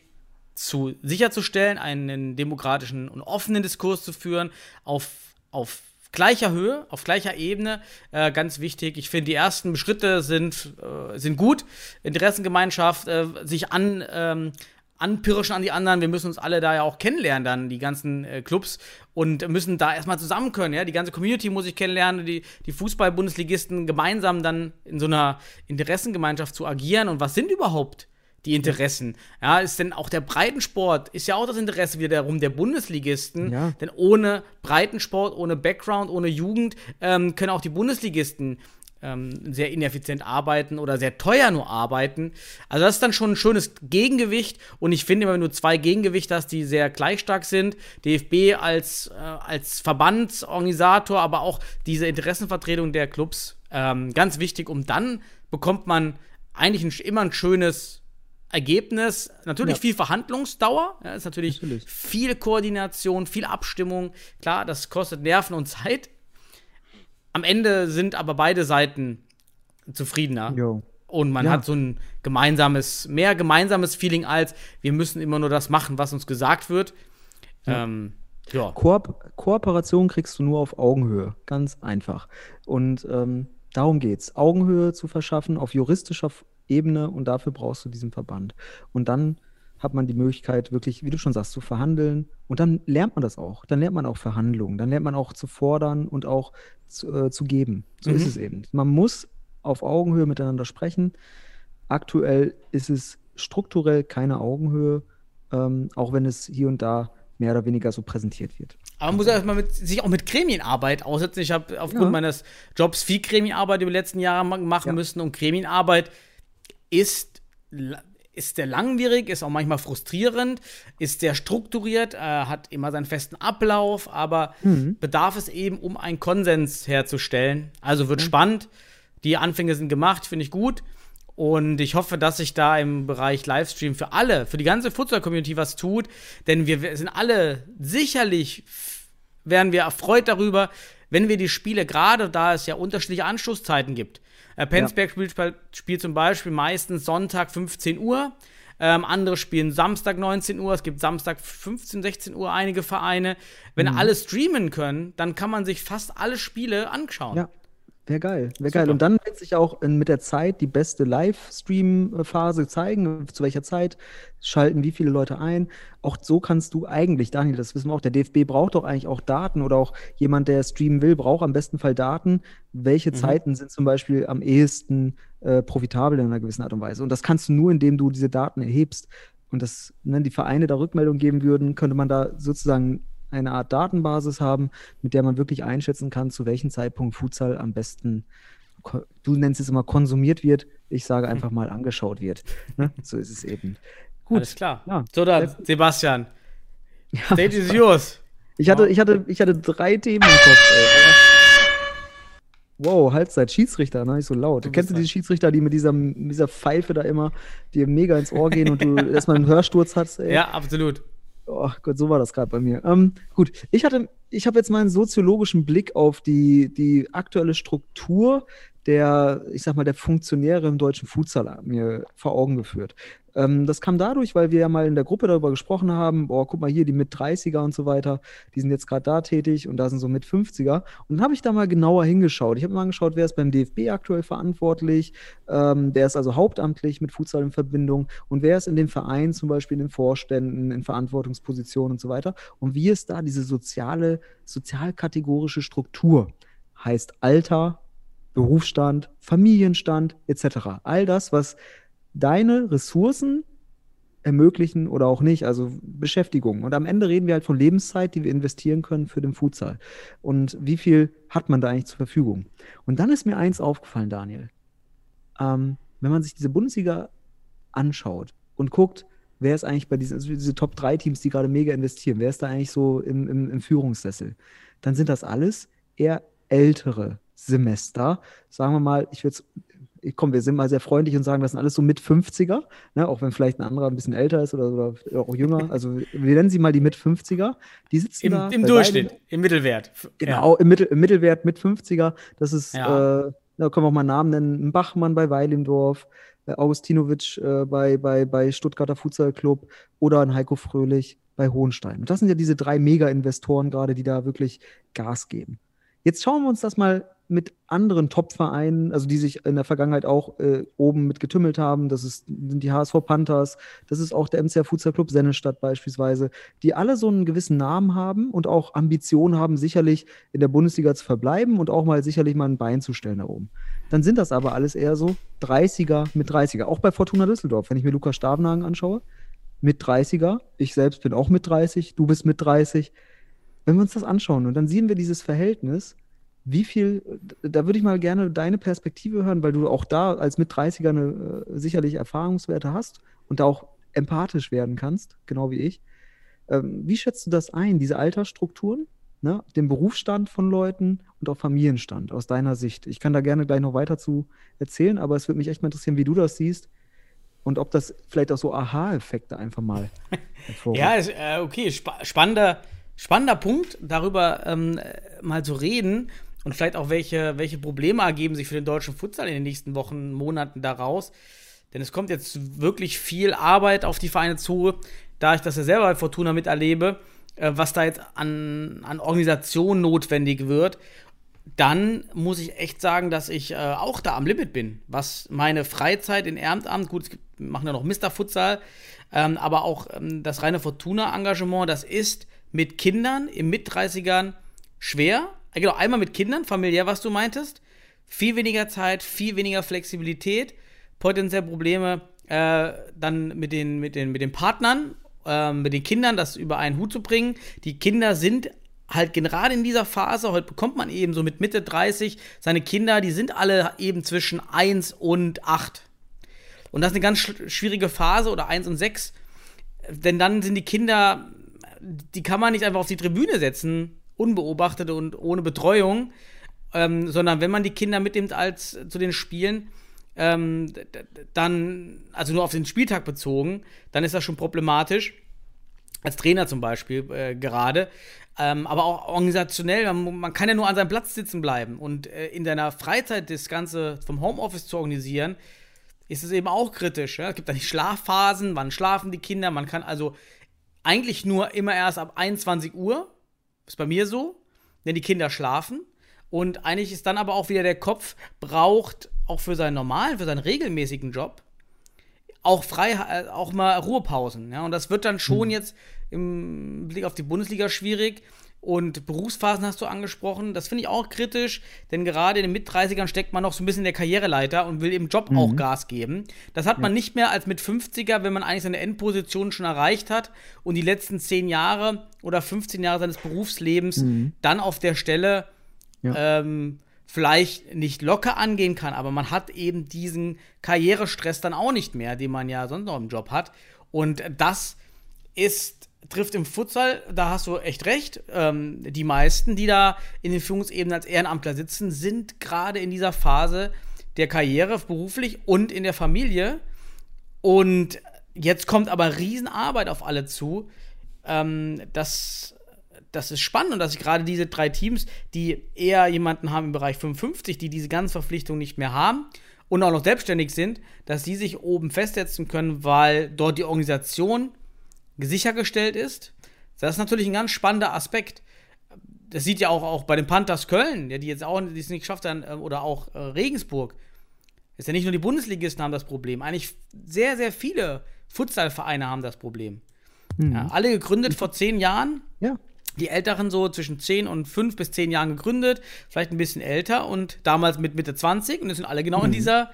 Speaker 5: zu sicherzustellen, einen demokratischen und offenen Diskurs zu führen, auf, auf gleicher Höhe, auf gleicher Ebene. Äh, ganz wichtig. Ich finde, die ersten Schritte sind, äh, sind gut. Interessengemeinschaft, äh, sich an. Ähm, anpirschen an die anderen. Wir müssen uns alle da ja auch kennenlernen, dann die ganzen äh, Clubs und müssen da erstmal zusammen können. Ja? Die ganze Community muss ich kennenlernen, die, die Fußball-Bundesligisten gemeinsam dann in so einer Interessengemeinschaft zu agieren. Und was sind überhaupt die Interessen? Ja, ist denn auch der Breitensport, ist ja auch das Interesse wiederum der Bundesligisten.
Speaker 6: Ja.
Speaker 5: Denn ohne Breitensport, ohne Background, ohne Jugend ähm, können auch die Bundesligisten ähm, sehr ineffizient arbeiten oder sehr teuer nur arbeiten. Also das ist dann schon ein schönes Gegengewicht und ich finde, wenn du zwei Gegengewichte hast, die sehr gleichstark sind, DFB als, äh, als Verbandsorganisator, aber auch diese Interessenvertretung der Clubs, ähm, ganz wichtig, um dann bekommt man eigentlich ein, immer ein schönes Ergebnis, natürlich
Speaker 6: Ja.
Speaker 5: viel Verhandlungsdauer, ja, ist natürlich,
Speaker 6: Natürlich.
Speaker 5: viel Koordination, viel Abstimmung. Klar, das kostet Nerven und Zeit. Am Ende sind aber beide Seiten zufriedener.
Speaker 6: Jo.
Speaker 5: Und man
Speaker 6: Ja.
Speaker 5: hat so ein gemeinsames, mehr gemeinsames Feeling als wir müssen immer nur das machen, was uns gesagt wird. Ja. Ähm, ja.
Speaker 6: Koop Kooperation kriegst du nur auf Augenhöhe, ganz einfach. Und ähm, darum geht's. Augenhöhe zu verschaffen auf juristischer Ebene und dafür brauchst du diesen Verband. Und dann hat man die Möglichkeit, wirklich, wie du schon sagst, zu verhandeln. Und dann lernt man das auch. Dann lernt man auch Verhandlungen. Dann lernt man auch zu fordern und auch zu, äh, zu geben. So ist
Speaker 5: Mhm.
Speaker 6: es eben. Man muss auf Augenhöhe miteinander sprechen. Aktuell ist es strukturell keine Augenhöhe, ähm, auch wenn es hier und da mehr oder weniger so präsentiert wird.
Speaker 5: Aber man muss ja mit, sich auch mit Gremienarbeit aussetzen. Ich habe aufgrund
Speaker 6: Ja.
Speaker 5: meines Jobs viel Gremienarbeit über die letzten Jahre ma- machen
Speaker 6: Ja.
Speaker 5: müssen und Gremienarbeit ist, ist sehr langwierig, ist auch manchmal frustrierend, ist sehr strukturiert, äh, hat immer seinen festen Ablauf, aber
Speaker 6: Mhm.
Speaker 5: bedarf es eben, um einen Konsens herzustellen. Also wird spannend. Die Anfänge sind gemacht, finde ich gut. Und ich hoffe, dass sich da im Bereich Livestream für alle, für die ganze Futsal-Community was tut. Denn wir sind alle sicherlich, wären wir erfreut darüber, wenn wir die Spiele, gerade da es ja unterschiedliche Anschlusszeiten gibt. Äh, Penzberg spielt, spielt zum Beispiel meistens Sonntag 15 Uhr. Ähm, andere spielen Samstag 19 Uhr. Es gibt Samstag 15, 16 Uhr einige Vereine. Wenn
Speaker 6: Mhm.
Speaker 5: alle streamen können, dann kann man sich fast alle Spiele anschauen.
Speaker 6: Ja. Wäre geil, wäre geil. Und dann wird sich auch in, mit der Zeit die beste Livestream-Phase zeigen, zu welcher Zeit schalten wie viele Leute ein. Auch so kannst du eigentlich, Daniel, das wissen wir auch, der DFB braucht doch eigentlich auch Daten oder auch jemand, der streamen will, braucht am besten Fall Daten. Welche Zeiten sind zum Beispiel am ehesten äh, profitabel in einer gewissen Art und Weise? Und das kannst du nur, indem du diese Daten erhebst und das, ne, die Vereine da Rückmeldung geben würden, könnte man da sozusagen eine Art Datenbasis haben, mit der man wirklich einschätzen kann, zu welchem Zeitpunkt Futsal am besten, du nennst es immer konsumiert wird, ich sage einfach mal angeschaut wird. Ne? So ist es eben. Gut.
Speaker 5: Alles klar.
Speaker 6: Ja.
Speaker 5: So, dann, Sebastian. State is yours.
Speaker 6: Ich hatte, ich hatte, ich hatte drei Themen im Kopf, ey. Wow, Halbzeit, Schiedsrichter, ne? Nicht so laut.
Speaker 5: Du
Speaker 6: Kennst du diese Schiedsrichter, die mit dieser, mit dieser Pfeife da immer dir mega ins Ohr gehen und du erstmal einen Hörsturz hast, ey?
Speaker 5: Ja, absolut.
Speaker 6: Oh Gott, so war das gerade bei mir. Ähm, gut, ich hatte, ich habe jetzt mal einen soziologischen Blick auf die, die aktuelle Struktur der, ich sag mal, der Funktionäre im deutschen Futsal mir vor Augen geführt. Ähm, das kam dadurch, weil wir ja mal in der Gruppe darüber gesprochen haben, boah, guck mal hier, die mit 30er und so weiter, die sind jetzt gerade da tätig und da sind so mit 50er. Und dann habe ich da mal genauer hingeschaut. Ich habe mal angeschaut, wer ist beim DFB aktuell verantwortlich, ähm, wer ist also hauptamtlich mit Futsal in Verbindung und wer ist in den Vereinen zum Beispiel in den Vorständen, in Verantwortungspositionen und so weiter. Und wie ist da diese soziale, sozialkategorische Struktur? Heißt Alter, Berufsstand, Familienstand etc. All das, was deine Ressourcen ermöglichen oder auch nicht, also Beschäftigung. Und am Ende reden wir halt von Lebenszeit, die wir investieren können für den Futsal. Und wie viel hat man da eigentlich zur Verfügung? Und dann ist mir eins aufgefallen, Daniel. Ähm, wenn man sich diese Bundesliga anschaut und guckt, wer ist eigentlich bei diesen, also diese Top 3 Teams, die gerade mega investieren, wer ist da eigentlich so im, im, im Führungssessel, dann sind das alles eher ältere Semester. Sagen wir mal, ich würde ich komm, wir sind mal sehr freundlich und sagen, das sind alles so mit 50er, ne, auch wenn vielleicht ein anderer ein bisschen älter ist oder, oder auch jünger. Also wir nennen sie mal die mit 50er. Die sitzen
Speaker 5: Im,
Speaker 6: da.
Speaker 5: im Durchschnitt,
Speaker 6: beiden-
Speaker 5: im Mittelwert.
Speaker 6: Genau, im, Mittel, im Mittelwert mit 50er. Das ist,
Speaker 5: Ja.
Speaker 6: äh, da können wir auch mal Namen nennen. Ein Bachmann bei Weilendorf, äh, Augustinovic äh, bei, bei, bei Stuttgarter Futsal Club oder ein Heiko Fröhlich bei Hohenstein. Und das sind ja diese drei Mega-Investoren gerade, die da wirklich Gas geben. Jetzt schauen wir uns das mal mit anderen Top-Vereinen, also die sich in der Vergangenheit auch äh, oben mit getümmelt haben. Das ist, sind die HSV Panthers, das ist auch der MCR Futsal Club Sennestadt beispielsweise, die alle so einen gewissen Namen haben und auch Ambitionen haben, sicherlich in der Bundesliga zu verbleiben und auch mal sicherlich mal ein Bein zu stellen da oben. Dann sind das aber alles eher so 30er mit 30er. Auch bei Fortuna Düsseldorf, wenn ich mir Lukas Stavenhagen anschaue, mit 30er. Ich selbst bin auch mit 30, du bist mit 30 wenn wir uns das anschauen und dann sehen wir dieses Verhältnis, wie viel, da würde ich mal gerne deine Perspektive hören, weil du auch da als mit 30er eine, äh, sicherlich Erfahrungswerte hast und da auch empathisch werden kannst, genau wie ich. Ähm, wie schätzt du das ein, diese Altersstrukturen, ne, den Berufsstand von Leuten und auch Familienstand aus deiner Sicht? Ich kann da gerne gleich noch weiter zu erzählen, aber es würde mich echt mal interessieren, wie du das siehst und ob das vielleicht auch so Aha-Effekte einfach mal hervorruft.
Speaker 5: Ja, ist, äh, okay, spa spannender, spannender Punkt, darüber ähm, äh, mal zu reden und vielleicht auch, welche, welche Probleme ergeben sich für den deutschen Futsal in den nächsten Wochen, Monaten daraus. Denn es kommt jetzt wirklich viel Arbeit auf die Vereine zu, da ich das ja selber bei Fortuna miterlebe, äh, was da jetzt an, an Organisation notwendig wird. Dann muss ich echt sagen, dass ich äh, auch da am Limit bin, was meine Freizeit in Ehrenamt, gut, es gibt, machen ja noch Mr. Futsal, ähm, aber auch ähm, das reine Fortuna-Engagement, das ist mit Kindern im Mit-30ern schwer. Äh, genau, einmal mit Kindern, familiär, was du meintest. Viel weniger Zeit, viel weniger Flexibilität, potenziell Probleme äh, dann mit den, mit, den, mit den Partnern, äh, mit den Kindern, das über einen Hut zu bringen. Die Kinder sind halt gerade in dieser Phase, heute bekommt man eben so mit Mitte 30 seine Kinder, die sind alle eben zwischen 1 und 8. Und das ist eine ganz sch- schwierige Phase oder 1 und 6. Denn dann sind die Kinder, die kann man nicht einfach auf die Tribüne setzen, unbeobachtet und ohne Betreuung, ähm, sondern wenn man die Kinder mitnimmt als zu den Spielen, ähm, dann, also nur auf den Spieltag bezogen, dann ist das schon problematisch. Als Trainer zum Beispiel äh, gerade. Ähm, aber auch organisationell, man, man kann ja nur an seinem Platz sitzen bleiben und äh, in deiner Freizeit das Ganze vom Homeoffice zu organisieren, ist es eben auch kritisch. Ja? Es gibt da die Schlafphasen, wann schlafen die Kinder. Man kann also eigentlich nur immer erst ab 21 Uhr, ist bei mir so, wenn die Kinder schlafen. Und eigentlich ist dann aber auch wieder der Kopf braucht auch für seinen normalen, für seinen regelmäßigen Job auch frei, äh, auch mal Ruhepausen. Ja? Und das wird dann schon mhm. jetzt im Blick auf die Bundesliga schwierig. Und Berufsphasen hast du angesprochen. Das finde ich auch kritisch, denn gerade in den Mit-30ern steckt man noch so ein bisschen in der Karriereleiter und will im Job mhm. auch Gas geben. Das hat man ja. nicht mehr als mit 50er, wenn man eigentlich seine Endposition schon erreicht hat und die letzten 10 Jahre oder 15 Jahre seines Berufslebens mhm. dann auf der Stelle ja. ähm, vielleicht nicht locker angehen kann, aber man hat eben diesen Karrierestress dann auch nicht mehr, den man ja sonst noch im Job hat. Und das ist, trifft im Futsal, da hast du echt recht. Ähm, die meisten, die da in den Führungsebenen als Ehrenamtler sitzen, sind gerade in dieser Phase der Karriere beruflich und in der Familie. Und jetzt kommt aber Riesenarbeit auf alle zu. Ähm, das das ist spannend und dass gerade diese drei Teams, die eher jemanden haben im Bereich 55, die diese ganzen Verpflichtungen nicht mehr haben und auch noch selbstständig sind, dass sie sich oben festsetzen können, weil dort die Organisation sichergestellt ist. Das ist natürlich ein ganz spannender Aspekt. Das sieht ja auch, auch bei den Panthers Köln, die jetzt auch die es nicht geschafft haben, äh, oder auch äh, Regensburg. Ist ja nicht nur die Bundesligisten haben das Problem. Eigentlich sehr, sehr viele Futsalvereine haben das Problem. Mhm. Ja, alle gegründet vor zehn Jahren.
Speaker 6: Ja
Speaker 5: die Älteren so zwischen 10 und 5 bis 10 Jahren gegründet, vielleicht ein bisschen älter und damals mit Mitte 20 und es sind alle genau mhm. in dieser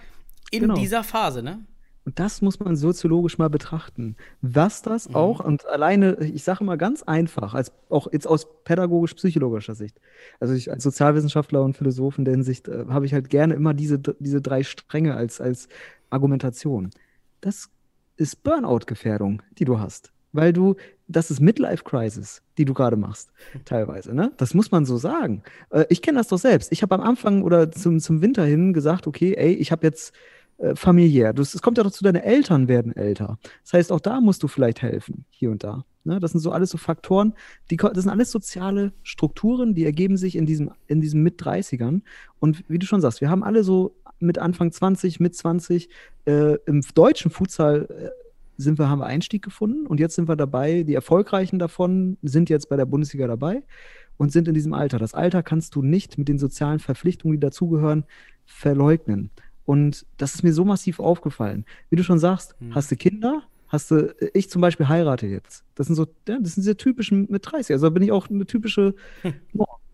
Speaker 5: in genau. dieser Phase, ne?
Speaker 6: Und das muss man soziologisch mal betrachten. Was das mhm. auch, und alleine, ich sage mal ganz einfach, als auch jetzt aus pädagogisch-psychologischer Sicht, also ich als Sozialwissenschaftler und Philosoph in der Hinsicht, äh, habe ich halt gerne immer diese, diese drei Stränge als, als Argumentation. Das ist Burnout-Gefährdung, die du hast weil du, das ist Midlife-Crisis, die du gerade machst, teilweise. Ne? Das muss man so sagen. Äh, ich kenne das doch selbst. Ich habe am Anfang oder zum, zum Winter hin gesagt, okay, ey, ich habe jetzt äh, familiär. Es kommt ja doch zu, deine Eltern werden älter. Das heißt, auch da musst du vielleicht helfen, hier und da. Ne? Das sind so alles so Faktoren, die, das sind alles soziale Strukturen, die ergeben sich in diesem, in diesem Mit-30ern. Und wie du schon sagst, wir haben alle so mit Anfang 20, mit 20 äh, im deutschen Futsal äh, sind wir, haben wir Einstieg gefunden und jetzt sind wir dabei, die Erfolgreichen davon sind jetzt bei der Bundesliga dabei und sind in diesem Alter. Das Alter kannst du nicht mit den sozialen Verpflichtungen, die dazugehören, verleugnen. Und das ist mir so massiv aufgefallen. Wie du schon sagst, hm. hast du Kinder, hast du, ich zum Beispiel heirate jetzt. Das sind so, ja, das sind diese typischen mit 30. Also bin ich auch eine typische, hm.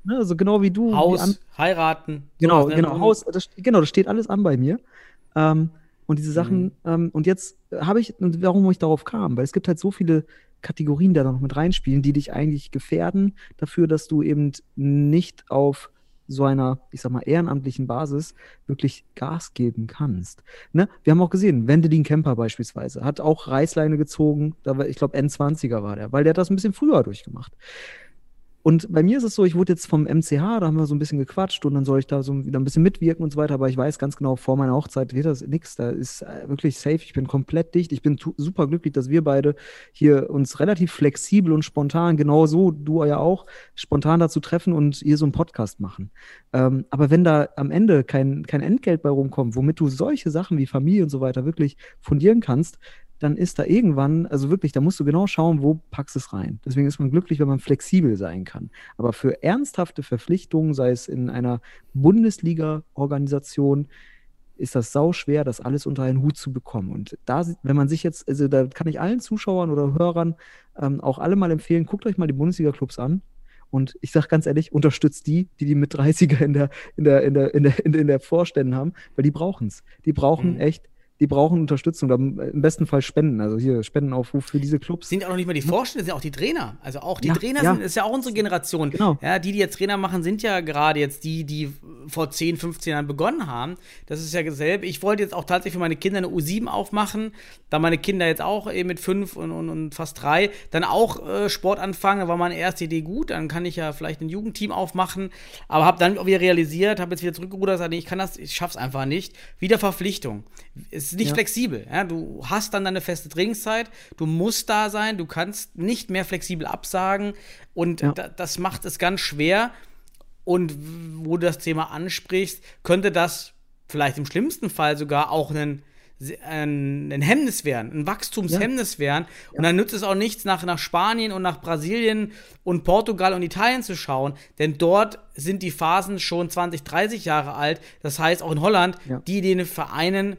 Speaker 6: ne, also genau wie du.
Speaker 5: Haus, wie heiraten.
Speaker 6: Genau, genau, Haus, das, genau, das steht alles an bei mir. Ähm, und diese Sachen, mhm. ähm, und jetzt habe ich, und warum ich darauf kam, weil es gibt halt so viele Kategorien, die da noch mit reinspielen, die dich eigentlich gefährden dafür, dass du eben nicht auf so einer, ich sag mal, ehrenamtlichen Basis wirklich Gas geben kannst. Ne? Wir haben auch gesehen, Wendelin Kemper beispielsweise hat auch Reißleine gezogen, da war, ich glaube, N20er war der, weil der hat das ein bisschen früher durchgemacht. Und bei mir ist es so, ich wurde jetzt vom MCH, da haben wir so ein bisschen gequatscht und dann soll ich da so wieder ein bisschen mitwirken und so weiter, aber ich weiß ganz genau, vor meiner Hochzeit wird das nichts, da ist äh, wirklich safe, ich bin komplett dicht, ich bin super glücklich, dass wir beide hier uns relativ flexibel und spontan, genau so, du ja auch, spontan dazu treffen und hier so einen Podcast machen. Ähm, aber wenn da am Ende kein, kein Entgelt bei rumkommt, womit du solche Sachen wie Familie und so weiter wirklich fundieren kannst, dann ist da irgendwann, also wirklich, da musst du genau schauen, wo packst du es rein. Deswegen ist man glücklich, wenn man flexibel sein kann. Aber für ernsthafte Verpflichtungen, sei es in einer Bundesliga-Organisation, ist das sau schwer, das alles unter einen Hut zu bekommen. Und da, wenn man sich jetzt, also da kann ich allen Zuschauern oder Hörern ähm, auch alle mal empfehlen, guckt euch mal die Bundesliga-Clubs an. Und ich sage ganz ehrlich, unterstützt die, die die mit 30er in der, in der, in der, in der, in der Vorständen haben, weil die brauchen es. Die brauchen mhm. echt die brauchen Unterstützung, im besten Fall Spenden. Also hier Spendenaufruf für diese Clubs.
Speaker 5: Sind auch noch nicht mal die Vorstände, sind auch die Trainer. Also auch die ja, Trainer ja. sind, ist ja auch unsere Generation.
Speaker 6: Genau.
Speaker 5: Ja, die, die jetzt Trainer machen, sind ja gerade jetzt die, die vor 10, 15 Jahren begonnen haben. Das ist ja dasselbe. Ich wollte jetzt auch tatsächlich für meine Kinder eine U7 aufmachen, da meine Kinder jetzt auch eben mit 5 und, und, und, fast 3 dann auch äh, Sport anfangen. Da war meine erste Idee gut. Dann kann ich ja vielleicht ein Jugendteam aufmachen. Aber habe dann auch wieder realisiert, habe jetzt wieder zurückgerudert, gesagt, nee, ich kann das, ich schaff's einfach nicht. Wieder Verpflichtung. Es ist nicht ja. flexibel. Ja? Du hast dann deine feste Trainingszeit, du musst da sein, du kannst nicht mehr flexibel absagen und ja. das macht es ganz schwer. Und wo du das Thema ansprichst, könnte das vielleicht im schlimmsten Fall sogar auch einen ein, ein Hemmnis wären, ein Wachstumshemmnis wären. Und dann nützt es auch nichts, nach, nach Spanien und nach Brasilien und Portugal und Italien zu schauen, denn dort sind die Phasen schon 20, 30 Jahre alt. Das heißt, auch in Holland,
Speaker 6: Ja.
Speaker 5: die den Vereinen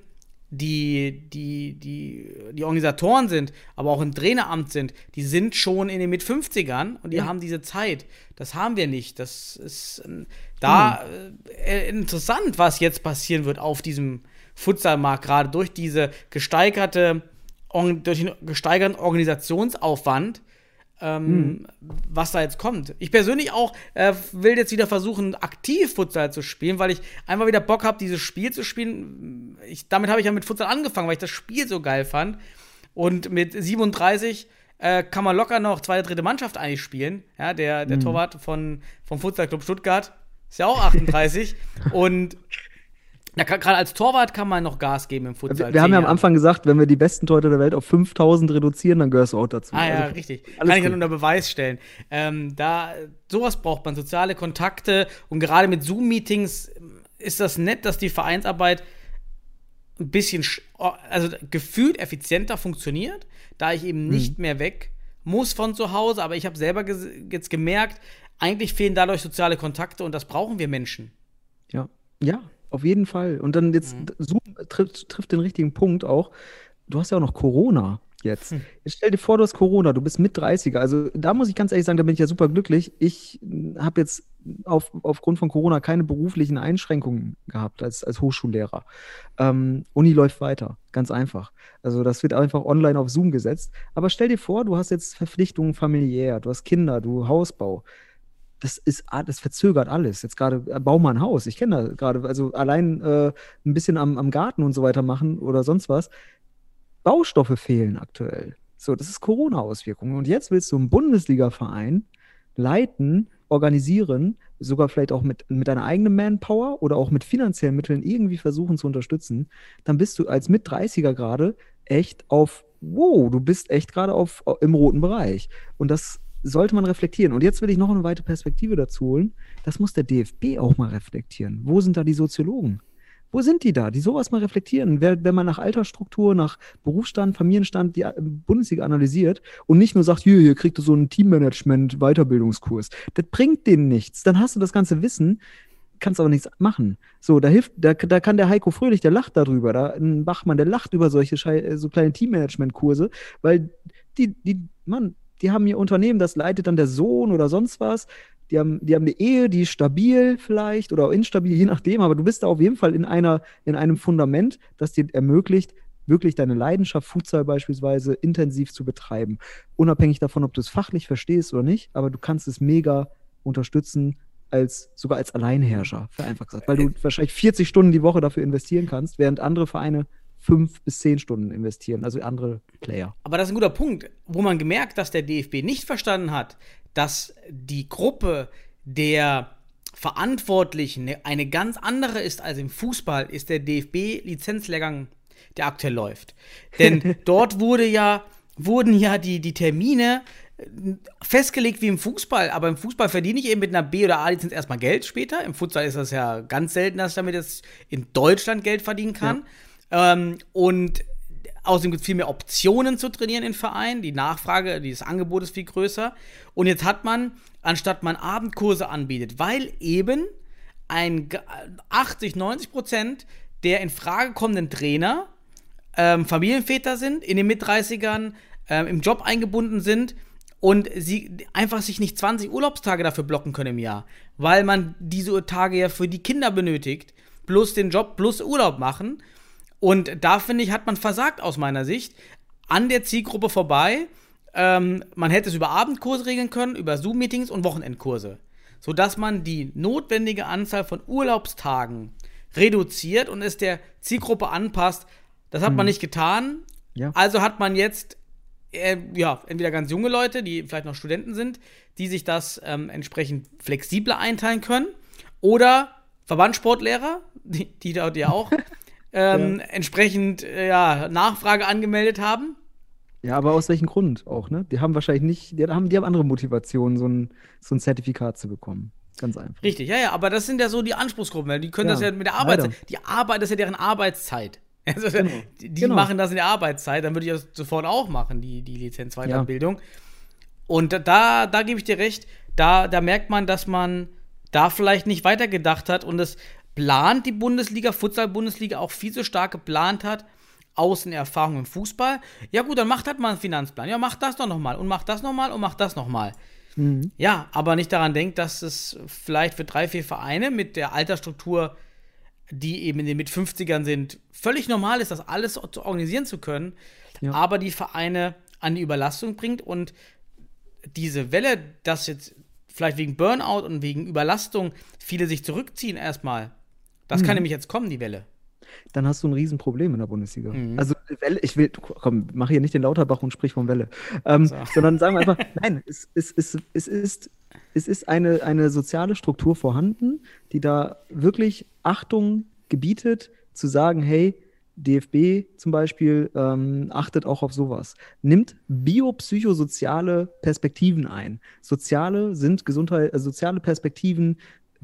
Speaker 5: die, die, die, die Organisatoren sind, aber auch im Traineramt sind, die sind schon in den Mit-50ern und die
Speaker 6: Ja.
Speaker 5: haben diese Zeit. Das haben wir nicht. Das ist ähm, da äh, interessant, was jetzt passieren wird auf diesem Futsalmarkt, gerade durch diese gesteigerte, durch den gesteigerten Organisationsaufwand, ähm, was da jetzt kommt. Ich persönlich auch äh, will jetzt wieder versuchen, aktiv Futsal zu spielen, weil ich einfach wieder Bock habe, dieses Spiel zu spielen. Ich, damit habe ich ja mit Futsal angefangen, weil ich das Spiel so geil fand. Und mit 37 äh, kann man locker noch zweite, dritte Mannschaft eigentlich spielen. Ja, der, der Torwart von, vom Futsal Club Stuttgart ist ja auch 38. Und gerade als Torwart kann man noch Gas geben im Futsal.
Speaker 6: Wir, wir haben ja am. Anfang gesagt, wenn wir die besten Torhüter der Welt auf 5000 reduzieren, dann gehörst du auch dazu.
Speaker 5: Ah ja,
Speaker 6: Also,
Speaker 5: richtig. Kann ich dann
Speaker 6: gut.
Speaker 5: unter Beweis stellen. Ähm, da, sowas braucht man, soziale Kontakte und gerade mit Zoom-Meetings ist das nett, dass die Vereinsarbeit ein bisschen, sch- also gefühlt effizienter funktioniert, da ich eben nicht mehr weg muss von zu Hause, aber ich habe selber jetzt gemerkt, eigentlich fehlen dadurch soziale Kontakte und das brauchen wir Menschen.
Speaker 6: Ja, ja, auf jeden Fall. Und dann jetzt
Speaker 5: Mhm.
Speaker 6: Zoom trifft, trifft den richtigen Punkt auch. Du hast ja auch noch Corona jetzt.
Speaker 5: Hm.
Speaker 6: Jetzt stell dir vor, du hast Corona, du bist mit 30er. Also da muss ich ganz ehrlich sagen, da bin ich ja super glücklich. Ich habe jetzt auf, aufgrund von Corona keine beruflichen Einschränkungen gehabt als, als Hochschullehrer. Ähm, Uni läuft weiter, ganz einfach. Also das wird einfach online auf Zoom gesetzt. Aber stell dir vor, du hast jetzt Verpflichtungen familiär, du hast Kinder, du Hausbau das ist, a- das verzögert alles. Jetzt gerade, äh, bau mal ein Haus. Ich kenne da gerade, also allein äh, ein bisschen am, am Garten und so weiter machen oder sonst was. Baustoffe fehlen aktuell. So, das ist Corona-Auswirkungen. Und jetzt willst du einen Bundesliga-Verein leiten, organisieren, sogar vielleicht auch mit, mit deiner eigenen Manpower oder auch mit finanziellen Mitteln irgendwie versuchen zu unterstützen. Dann bist du als Mit-30er gerade echt auf, wow, du bist echt gerade auf, im roten Bereich. Und das sollte man reflektieren. Und jetzt will ich noch eine weitere Perspektive dazu holen. Das muss der DFB auch mal reflektieren. Wo sind da die Soziologen? Wo sind die da, die sowas mal reflektieren? Wer, wenn man nach Altersstruktur, nach Berufsstand, Familienstand die äh, Bundesliga analysiert und nicht nur sagt, hier, hier kriegt du so einen Teammanagement-Weiterbildungskurs. Das bringt denen nichts. Dann hast du das ganze Wissen, kannst aber nichts machen. So, da hilft, da, da kann der Heiko Fröhlich, der lacht darüber, da ein Bachmann, der lacht über solche äh, so kleine Teammanagement-Kurse, weil die, die, Mann, die haben ihr Unternehmen, das leitet dann der Sohn oder sonst was. Die haben, die haben eine Ehe, die ist stabil vielleicht oder instabil, je nachdem, aber du bist da auf jeden Fall in einer, in einem Fundament, das dir ermöglicht, wirklich deine Leidenschaft, Futsal beispielsweise, intensiv zu betreiben. Unabhängig davon, ob du es fachlich verstehst oder nicht, aber du kannst es mega unterstützen, als, sogar als Alleinherrscher, vereinfacht gesagt. Weil du wahrscheinlich 40 Stunden die Woche dafür investieren kannst, während andere Vereine fünf bis zehn Stunden investieren, also andere Player.
Speaker 5: Aber das ist ein guter Punkt, wo man gemerkt, dass der DFB nicht verstanden hat, dass die Gruppe der Verantwortlichen eine ganz andere ist als im Fußball, ist der DFB-Lizenzlehrgang, der aktuell läuft. Denn dort wurde ja, wurden ja die, die Termine äh, festgelegt wie im Fußball, aber im Fußball verdiene ich eben mit einer B- oder A-Lizenz erstmal Geld später. Im Futsal ist das ja ganz selten, dass ich damit jetzt in Deutschland Geld verdienen kann. Ähm, und außerdem gibt es viel mehr Optionen zu trainieren in Vereinen. Die Nachfrage, dieses Angebot ist viel größer. Und jetzt hat man, anstatt man Abendkurse anbietet, weil eben ein ge- 80, 90 Prozent der in Frage kommenden Trainer ähm, Familienväter sind, in den Mit-30ern ähm, im Job eingebunden sind und sie einfach sich nicht 20 Urlaubstage dafür blocken können im Jahr, weil man diese Tage ja für die Kinder benötigt, plus den Job, plus Urlaub machen. Und da finde ich, hat man versagt aus meiner Sicht an der Zielgruppe vorbei. Ähm, man hätte es über Abendkurse regeln können, über Zoom-Meetings und Wochenendkurse, sodass man die notwendige Anzahl von Urlaubstagen reduziert und es der Zielgruppe anpasst. Das hat man nicht getan.
Speaker 6: Ja.
Speaker 5: Also hat man jetzt äh, ja, entweder ganz junge Leute, die vielleicht noch Studenten sind, die sich das ähm, entsprechend flexibler einteilen können, oder Verbandssportlehrer, die, die dort ja auch ähm, entsprechend äh, ja, Nachfrage angemeldet haben.
Speaker 6: Ja, aber aus welchem Grund auch, ne? Die haben wahrscheinlich nicht, die haben, die haben andere Motivationen, so ein, so ein Zertifikat zu bekommen. Ganz einfach.
Speaker 5: Richtig, ja, ja, aber das sind ja so die Anspruchsgruppen, die können
Speaker 6: Ja,
Speaker 5: das ja mit der Arbeit.
Speaker 6: leider.
Speaker 5: Die Arbeit das ist ja deren Arbeitszeit. Also,
Speaker 6: Genau.
Speaker 5: Die, die
Speaker 6: Genau.
Speaker 5: machen das in der Arbeitszeit, dann würde ich das sofort auch machen, die, die Lizenzweiterbildung. Und da, da gebe ich dir recht, da, da merkt man, dass man da vielleicht nicht weitergedacht hat und es plant die Bundesliga, Futsal-Bundesliga auch viel zu stark geplant hat, Außenerfahrung im Fußball. Ja gut, dann macht halt mal einen Finanzplan. Ja, macht das doch nochmal und macht das nochmal und macht das nochmal. Ja, aber nicht daran denkt, dass es vielleicht für drei, vier Vereine mit der Altersstruktur, die eben in den mit 50ern sind, völlig normal ist, das alles zu organisieren zu können,
Speaker 6: Ja.
Speaker 5: aber die Vereine an die Überlastung bringt und diese Welle, dass jetzt vielleicht wegen Burnout und wegen Überlastung viele sich zurückziehen erstmal, das
Speaker 6: Mhm.
Speaker 5: kann nämlich jetzt kommen, die Welle.
Speaker 6: dann hast du ein Riesenproblem in der Bundesliga.
Speaker 5: Mhm.
Speaker 6: Also Welle, ich will, komm, mach hier nicht den Lauterbach und sprich von Welle. Ähm,
Speaker 5: So.
Speaker 6: Sondern sagen wir einfach, nein, es, es, es, es ist, es ist eine, eine soziale Struktur vorhanden, die da wirklich Achtung gebietet, zu sagen, hey, DFB zum Beispiel ähm, achtet auch auf sowas. Nimmt biopsychosoziale Perspektiven ein. Soziale sind Gesundheit, äh, soziale Perspektiven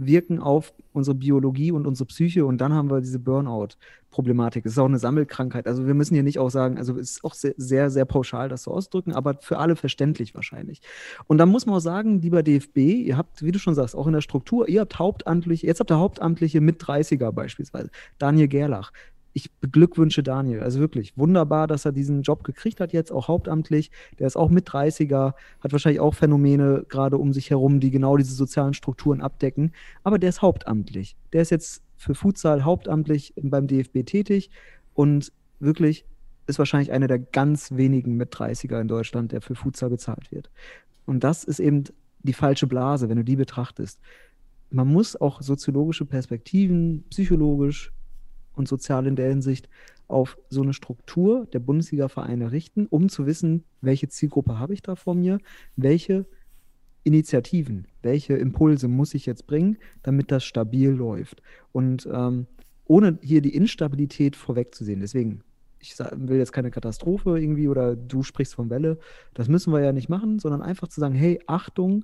Speaker 6: wirken auf unsere Biologie und unsere Psyche und dann haben wir diese Burnout-Problematik. Es ist auch eine Sammelkrankheit. Also wir müssen hier nicht auch sagen, also es ist auch sehr, sehr, sehr pauschal, das so auszudrücken, aber für alle verständlich wahrscheinlich. Und dann muss man auch sagen, lieber DFB, ihr habt, wie du schon sagst, auch in der Struktur, ihr habt hauptamtliche, jetzt habt ihr Hauptamtliche mit 30er beispielsweise, Daniel Gerlach. Ich beglückwünsche Daniel. Also wirklich wunderbar, dass er diesen Job gekriegt hat, jetzt auch hauptamtlich. Der ist auch mit 30er, hat wahrscheinlich auch Phänomene gerade um sich herum, die genau diese sozialen Strukturen abdecken. Aber der ist hauptamtlich. Der ist jetzt für Futsal hauptamtlich beim DFB tätig und wirklich ist wahrscheinlich einer der ganz wenigen mit 30er in Deutschland, der für Futsal bezahlt wird. Und das ist eben die falsche Blase, wenn du die betrachtest. Man muss auch soziologische Perspektiven, psychologisch und sozial in der Hinsicht auf so eine Struktur der Bundesliga-Vereine richten, um zu wissen, welche Zielgruppe habe ich da vor mir, welche Initiativen, welche Impulse muss ich jetzt bringen, damit das stabil läuft. Und ähm, ohne hier die Instabilität vorwegzusehen. Deswegen, ich will jetzt keine Katastrophe irgendwie oder du sprichst von Welle. Das müssen wir ja nicht machen, sondern einfach zu sagen, hey, Achtung,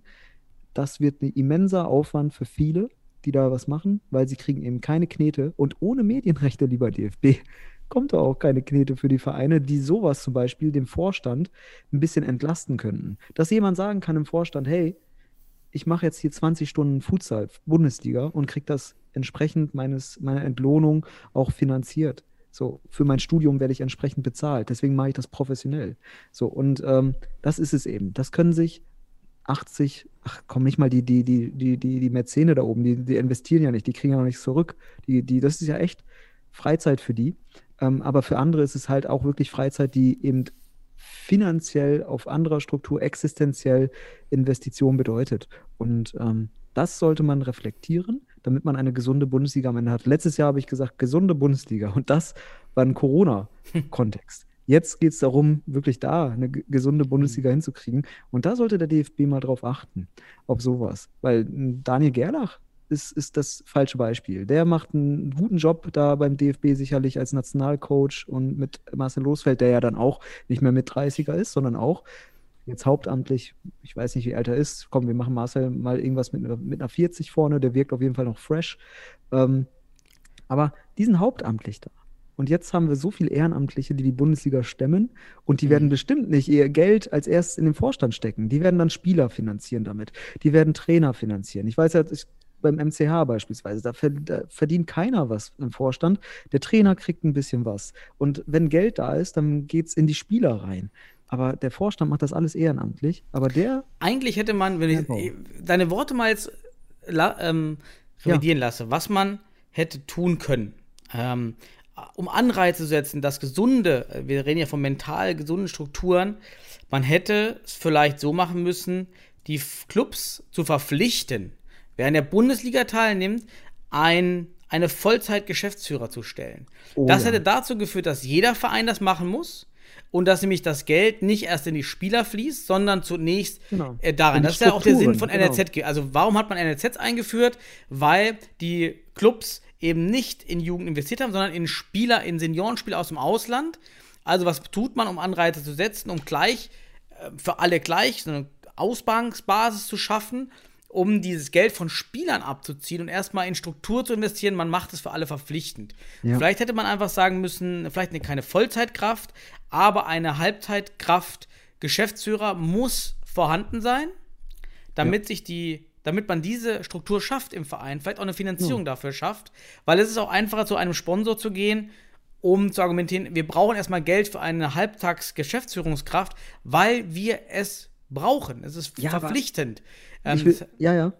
Speaker 6: das wird ein immenser Aufwand für viele, die da was machen, weil sie kriegen eben keine Knete. Und ohne Medienrechte, lieber DFB, kommt da auch keine Knete für die Vereine, die sowas zum Beispiel dem Vorstand ein bisschen entlasten könnten. Dass jemand sagen kann im Vorstand, hey, ich mache jetzt hier 20 Stunden Futsal, Bundesliga und kriege das entsprechend meines, meiner Entlohnung auch finanziert. So, für mein Studium werde ich entsprechend bezahlt. Deswegen mache ich das professionell. So, und ähm, das ist es eben. Das können sich 80, ach komm, nicht mal die, die, die, die, die, die Mäzene da oben, die, die investieren ja nicht, die kriegen ja noch nichts zurück. Die, die, das ist ja echt Freizeit für die. Ähm, aber für andere ist es halt auch wirklich Freizeit, die eben finanziell auf anderer Struktur existenziell Investition bedeutet. Und ähm, das sollte man reflektieren, damit man eine gesunde Bundesliga am Ende hat. Letztes Jahr habe ich gesagt, gesunde Bundesliga. Und das war ein Corona-Kontext. Jetzt geht es darum, wirklich da eine ge- gesunde Bundesliga hinzukriegen. Und da sollte der DFB mal drauf achten, auf sowas. Weil m, Daniel Gerlach ist, ist das falsche Beispiel. Der macht einen guten Job da beim DFB sicherlich als Nationalcoach und mit Marcel Losfeld, der ja dann auch nicht mehr mit 30er ist, sondern auch jetzt hauptamtlich, ich weiß nicht, wie alt er ist. Komm, wir machen Marcel mal irgendwas mit, einer- mit einer 40 vorne, der wirkt auf jeden Fall noch fresh. Ähm, aber die sind hauptamtlich da. Und jetzt haben wir so viele Ehrenamtliche, die die Bundesliga stemmen und die werden bestimmt nicht ihr Geld als erstes in den Vorstand stecken. Die werden dann Spieler finanzieren damit. Die werden Trainer finanzieren. Ich weiß ja, ich, beim MCH beispielsweise, da, ver- da verdient keiner was im Vorstand. Der Trainer kriegt ein bisschen was. Und wenn Geld da ist, dann geht es in die Spieler rein. Aber der Vorstand macht das alles ehrenamtlich. Aber der,
Speaker 5: Eigentlich hätte man, wenn ich
Speaker 6: Genau.
Speaker 5: deine Worte mal jetzt ähm,
Speaker 6: Ja.
Speaker 5: revidieren lasse, was man hätte tun können, ähm, um Anreize zu setzen, dass gesunde, äh, wir reden ja von mental gesunden Strukturen, man hätte es vielleicht so machen müssen, die Clubs zu verpflichten, wer an der Bundesliga teilnimmt, ein, eine Vollzeit-Geschäftsführer zu stellen.
Speaker 6: Oh
Speaker 5: das
Speaker 6: ja.
Speaker 5: hätte dazu geführt, dass jeder Verein das machen muss und dass nämlich das Geld nicht erst in die Spieler fließt, sondern zunächst
Speaker 6: Genau.
Speaker 5: äh, daran.
Speaker 6: In
Speaker 5: Das ist ja auch der Sinn von
Speaker 6: genau.
Speaker 5: Ge- Also warum hat man NLZ eingeführt? Weil die Clubs eben nicht in Jugend investiert haben, sondern in Spieler, in Seniorenspieler aus dem Ausland. Also was tut man, um Anreize zu setzen, um gleich äh, für alle gleich so eine Ausbanksbasis zu schaffen um dieses Geld von Spielern abzuziehen und erstmal in Struktur zu investieren. Man macht es für alle verpflichtend.
Speaker 6: Ja.
Speaker 5: Vielleicht hätte man einfach sagen müssen, vielleicht eine, keine Vollzeitkraft, aber eine Halbzeitkraft Geschäftsführer muss vorhanden sein, damit sich die damit man diese Struktur schafft im Verein, vielleicht auch eine Finanzierung dafür schafft, weil es ist auch einfacher, zu einem Sponsor zu gehen, um zu argumentieren, wir brauchen erstmal Geld für eine Halbtags-Geschäftsführungskraft, weil wir es brauchen. Es ist
Speaker 6: Ja,
Speaker 5: verpflichtend. Ähm,
Speaker 6: will, ja, ja.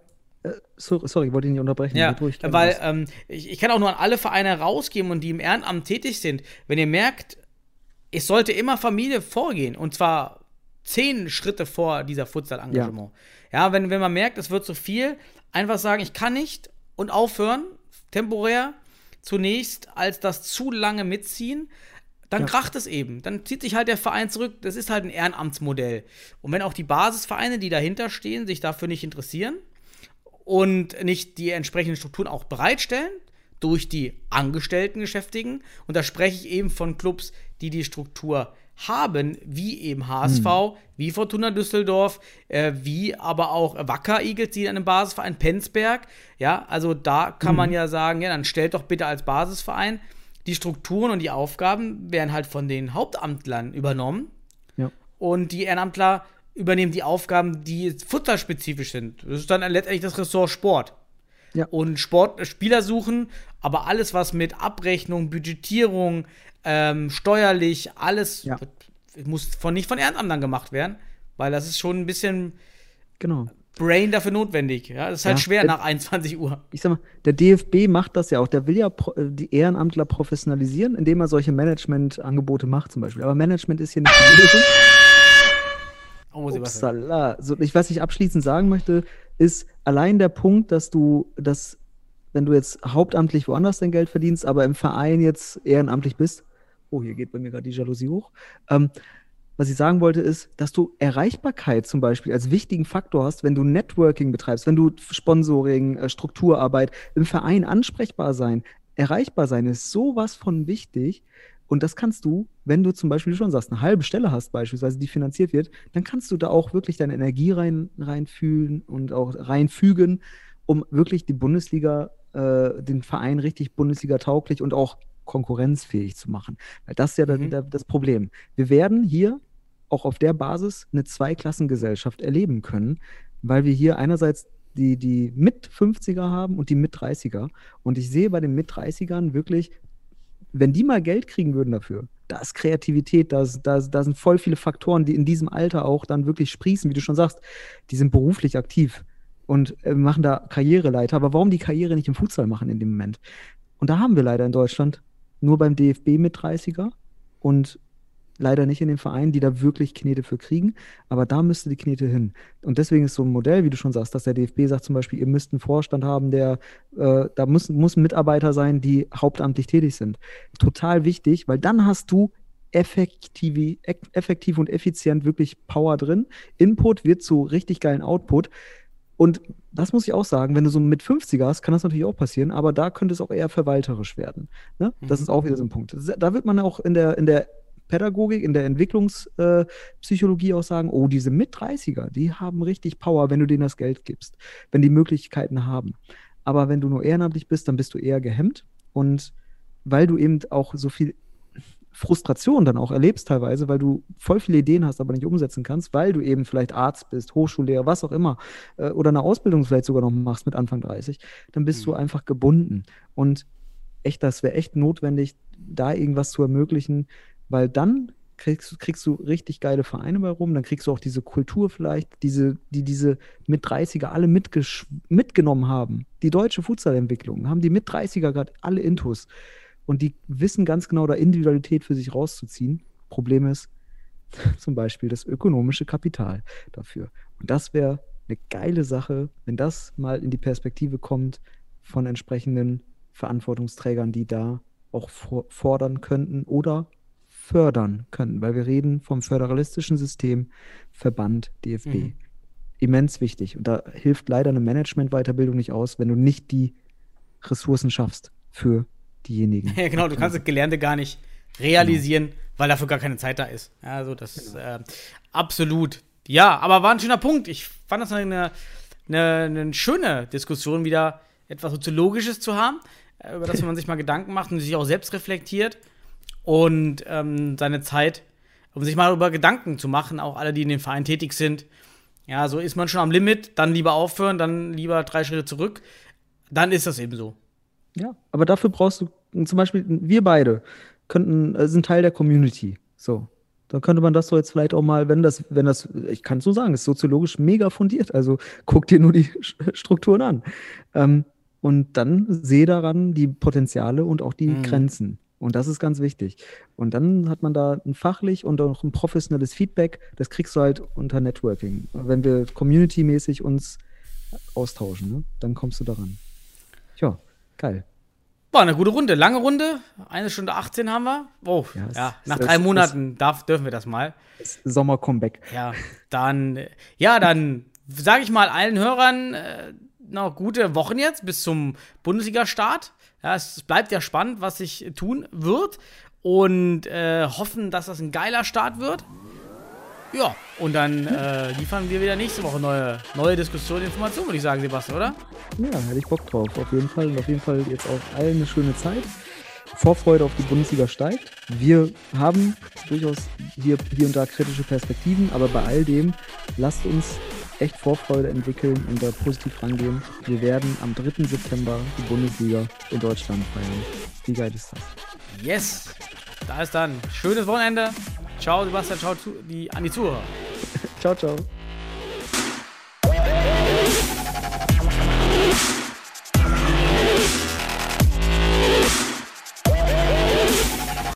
Speaker 6: Äh, sorry, sorry, ich wollte ihn nicht unterbrechen.
Speaker 5: ja,
Speaker 6: ruhig,
Speaker 5: weil ähm, ich, ich kann auch nur an alle Vereine rausgeben und die im Ehrenamt tätig sind. Wenn ihr merkt, es sollte immer Familie vorgehen und zwar zehn Schritte vor dieser Futsal-Engagement. Ja, wenn, wenn man merkt, es wird zu viel, einfach sagen, ich kann nicht und aufhören, temporär zunächst, als das zu lange mitziehen. Dann kracht es eben. Dann zieht sich halt der Verein zurück. Das ist halt ein Ehrenamtsmodell. Und wenn auch die Basisvereine, die dahinter stehen, sich dafür nicht interessieren, und nicht die entsprechenden Strukturen auch bereitstellen durch die Angestellten Geschäftigen. Und da spreche ich eben von Clubs, die die Struktur haben, wie eben HSV, wie Fortuna Düsseldorf, äh, wie aber auch Wacker Eagles, die in einem Basisverein, Penzberg. Ja, also da kann man ja sagen, ja, dann stellt doch bitte als Basisverein die Strukturen und die Aufgaben werden halt von den Hauptamtlern übernommen.
Speaker 6: Ja.
Speaker 5: Und die Ehrenamtler übernehmen die Aufgaben, die futsalspezifisch sind. Das ist dann letztendlich das Ressort Sport.
Speaker 6: Ja.
Speaker 5: Und Sport, Spieler suchen, aber alles, was mit Abrechnung, Budgetierung, ähm, steuerlich, alles
Speaker 6: Ja.
Speaker 5: muss von, nicht von Ehrenamtern gemacht werden, weil das ist schon ein bisschen
Speaker 6: Genau.
Speaker 5: Brain dafür notwendig. Ja, das ist halt
Speaker 6: Ja.
Speaker 5: schwer
Speaker 6: Äh,
Speaker 5: nach 21 Uhr.
Speaker 6: Ich sag mal, der DFB macht das ja auch. Der will ja äh, die Ehrenamtler professionalisieren, indem er solche Management-Angebote macht, zum Beispiel. Aber Management ist hier nicht die Lösung.
Speaker 5: Oh.
Speaker 6: Upsala. So, ich, was ich abschließend sagen möchte, ist allein der Punkt, dass du, dass, wenn du jetzt hauptamtlich woanders dein Geld verdienst, aber im Verein jetzt ehrenamtlich bist, oh, hier geht bei mir gerade die Jalousie hoch. Ähm, was ich sagen wollte, ist, dass du Erreichbarkeit zum Beispiel als wichtigen Faktor hast, wenn du Networking betreibst, wenn du Sponsoring, äh, Strukturarbeit im Verein ansprechbar sein, erreichbar sein, ist sowas von wichtig. Und das kannst du, wenn du zum Beispiel, schon sagst, eine halbe Stelle hast, beispielsweise, die finanziert wird, dann kannst du da auch wirklich deine Energie rein, reinfühlen und auch reinfügen, um wirklich die Bundesliga, äh, den Verein richtig Bundesliga tauglich und auch konkurrenzfähig zu machen. Weil das ist ja
Speaker 5: Mhm.
Speaker 6: da, da, das Problem. Wir werden hier auch auf der Basis eine Zweiklassengesellschaft erleben können, weil wir hier einerseits die, die Mit-50er haben und die Mit-30er. Und ich sehe bei den Mit-30ern wirklich, wenn die mal Geld kriegen würden dafür, da ist Kreativität, da, ist- da, ist- da sind voll viele Faktoren, die in diesem Alter auch dann wirklich sprießen, wie du schon sagst. Die sind beruflich aktiv und äh, machen da Karriereleiter. Aber warum die Karriere nicht im Futsal machen in dem Moment? Und da haben wir leider in Deutschland nur beim DFB mit 30er und leider nicht in den Vereinen, die da wirklich Knete für kriegen. Aber da müsste die Knete hin. Und deswegen ist so ein Modell, wie du schon sagst, dass der DFB sagt zum Beispiel, ihr müsst einen Vorstand haben, der, äh, da muss, muss Mitarbeiter sein, die hauptamtlich tätig sind. Total wichtig, weil dann hast du effektiv, effektiv und effizient wirklich Power drin. Input wird zu richtig geilen Output. Und das muss ich auch sagen, wenn du so mit 50er hast, kann das natürlich auch passieren, aber da könnte es auch eher verwalterisch werden. Ne? Das ist auch wieder so ein Punkt. Da wird man auch in der, in der Pädagogik, in der Entwicklungspsychologie äh, auch sagen, oh, diese Mit-30er, die haben richtig Power, wenn du denen das Geld gibst, wenn die Möglichkeiten haben. Aber wenn du nur ehrenamtlich bist, dann bist du eher gehemmt. Und weil du eben auch so viel Frustration dann auch erlebst teilweise, weil du voll viele Ideen hast, aber nicht umsetzen kannst, weil du eben vielleicht Arzt bist, Hochschullehrer, was auch immer, äh, oder eine Ausbildung vielleicht sogar noch machst mit Anfang 30, dann bist du einfach gebunden. Und echt, das wäre echt notwendig, da irgendwas zu ermöglichen, weil dann kriegst, kriegst du richtig geile Vereine bei rum, dann kriegst du auch diese Kultur vielleicht, diese, die diese mit 30er alle mitgenommen haben. Die deutsche Futsalentwicklung haben die mit 30er gerade alle Intus. Und die wissen ganz genau, da Individualität für sich rauszuziehen. Problem ist zum Beispiel das ökonomische Kapital dafür. Und das wäre eine geile Sache, wenn das mal in die Perspektive kommt von entsprechenden Verantwortungsträgern, die da auch for fordern könnten oder fördern könnten, weil wir reden vom föderalistischen System Verband DFB.
Speaker 5: Mhm.
Speaker 6: Immens wichtig. Und da hilft leider eine Management-Weiterbildung nicht aus, wenn du nicht die Ressourcen schaffst für diejenigen.
Speaker 5: Ja, genau, du kannst das Gelernte gar nicht realisieren, weil dafür gar keine Zeit da ist. Also das ist äh, absolut. Ja, aber war ein schöner Punkt. Ich fand das eine eine, eine schöne Diskussion wieder etwas Soziologisches zu haben, äh, über das man sich mal Gedanken macht und sich auch selbst reflektiert und ähm, seine Zeit, um sich mal über Gedanken zu machen, auch alle, die in dem Verein tätig sind. Ja, so ist man schon am Limit, dann lieber aufhören, dann lieber drei Schritte zurück. Dann ist das eben so.
Speaker 6: Ja, aber dafür brauchst du zum Beispiel, wir beide könnten, äh, sind Teil der Community. So. Dann könnte man das so jetzt vielleicht auch mal, wenn das, wenn das, ich kann es so sagen, ist soziologisch mega fundiert. Also guck dir nur die Strukturen an. Ähm, und dann sehe daran die Potenziale und auch die mhm. Grenzen. Und das ist ganz wichtig. Und dann hat man da ein fachlich und auch ein professionelles Feedback. Das kriegst du halt unter Networking. Wenn wir community-mäßig uns austauschen, ne? dann kommst du daran. Tja, geil.
Speaker 5: War eine gute Runde, lange Runde. Eine Stunde 18 haben wir. Oh, ja, ja nach drei Monaten darf, dürfen wir das mal.
Speaker 6: Sommer-Comeback.
Speaker 5: Ja, dann, ja, dann sage ich mal allen Hörern äh, noch gute Wochen jetzt bis zum Bundesliga-Start. Ja, es bleibt ja spannend, was sich tun wird. Und äh, hoffen, dass das ein geiler Start wird. Ja, und dann äh, liefern wir wieder nächste Woche neue, neue Diskussionen, Informationen, würde ich sagen, Sebastian, oder?
Speaker 6: Ja, hätte ich Bock drauf. Auf jeden Fall. Und auf jeden Fall jetzt auch allen eine schöne Zeit. Vorfreude auf die Bundesliga steigt. Wir haben durchaus hier, hier und da kritische Perspektiven, aber bei all dem lasst uns echt Vorfreude entwickeln und da positiv rangehen. Wir werden am 3. September die Bundesliga in Deutschland feiern. Wie geil ist das?
Speaker 5: Yes! Da ist dann schönes Wochenende. Ciao, Sebastian, ciao die, an die Zuhörer.
Speaker 6: ciao, ciao.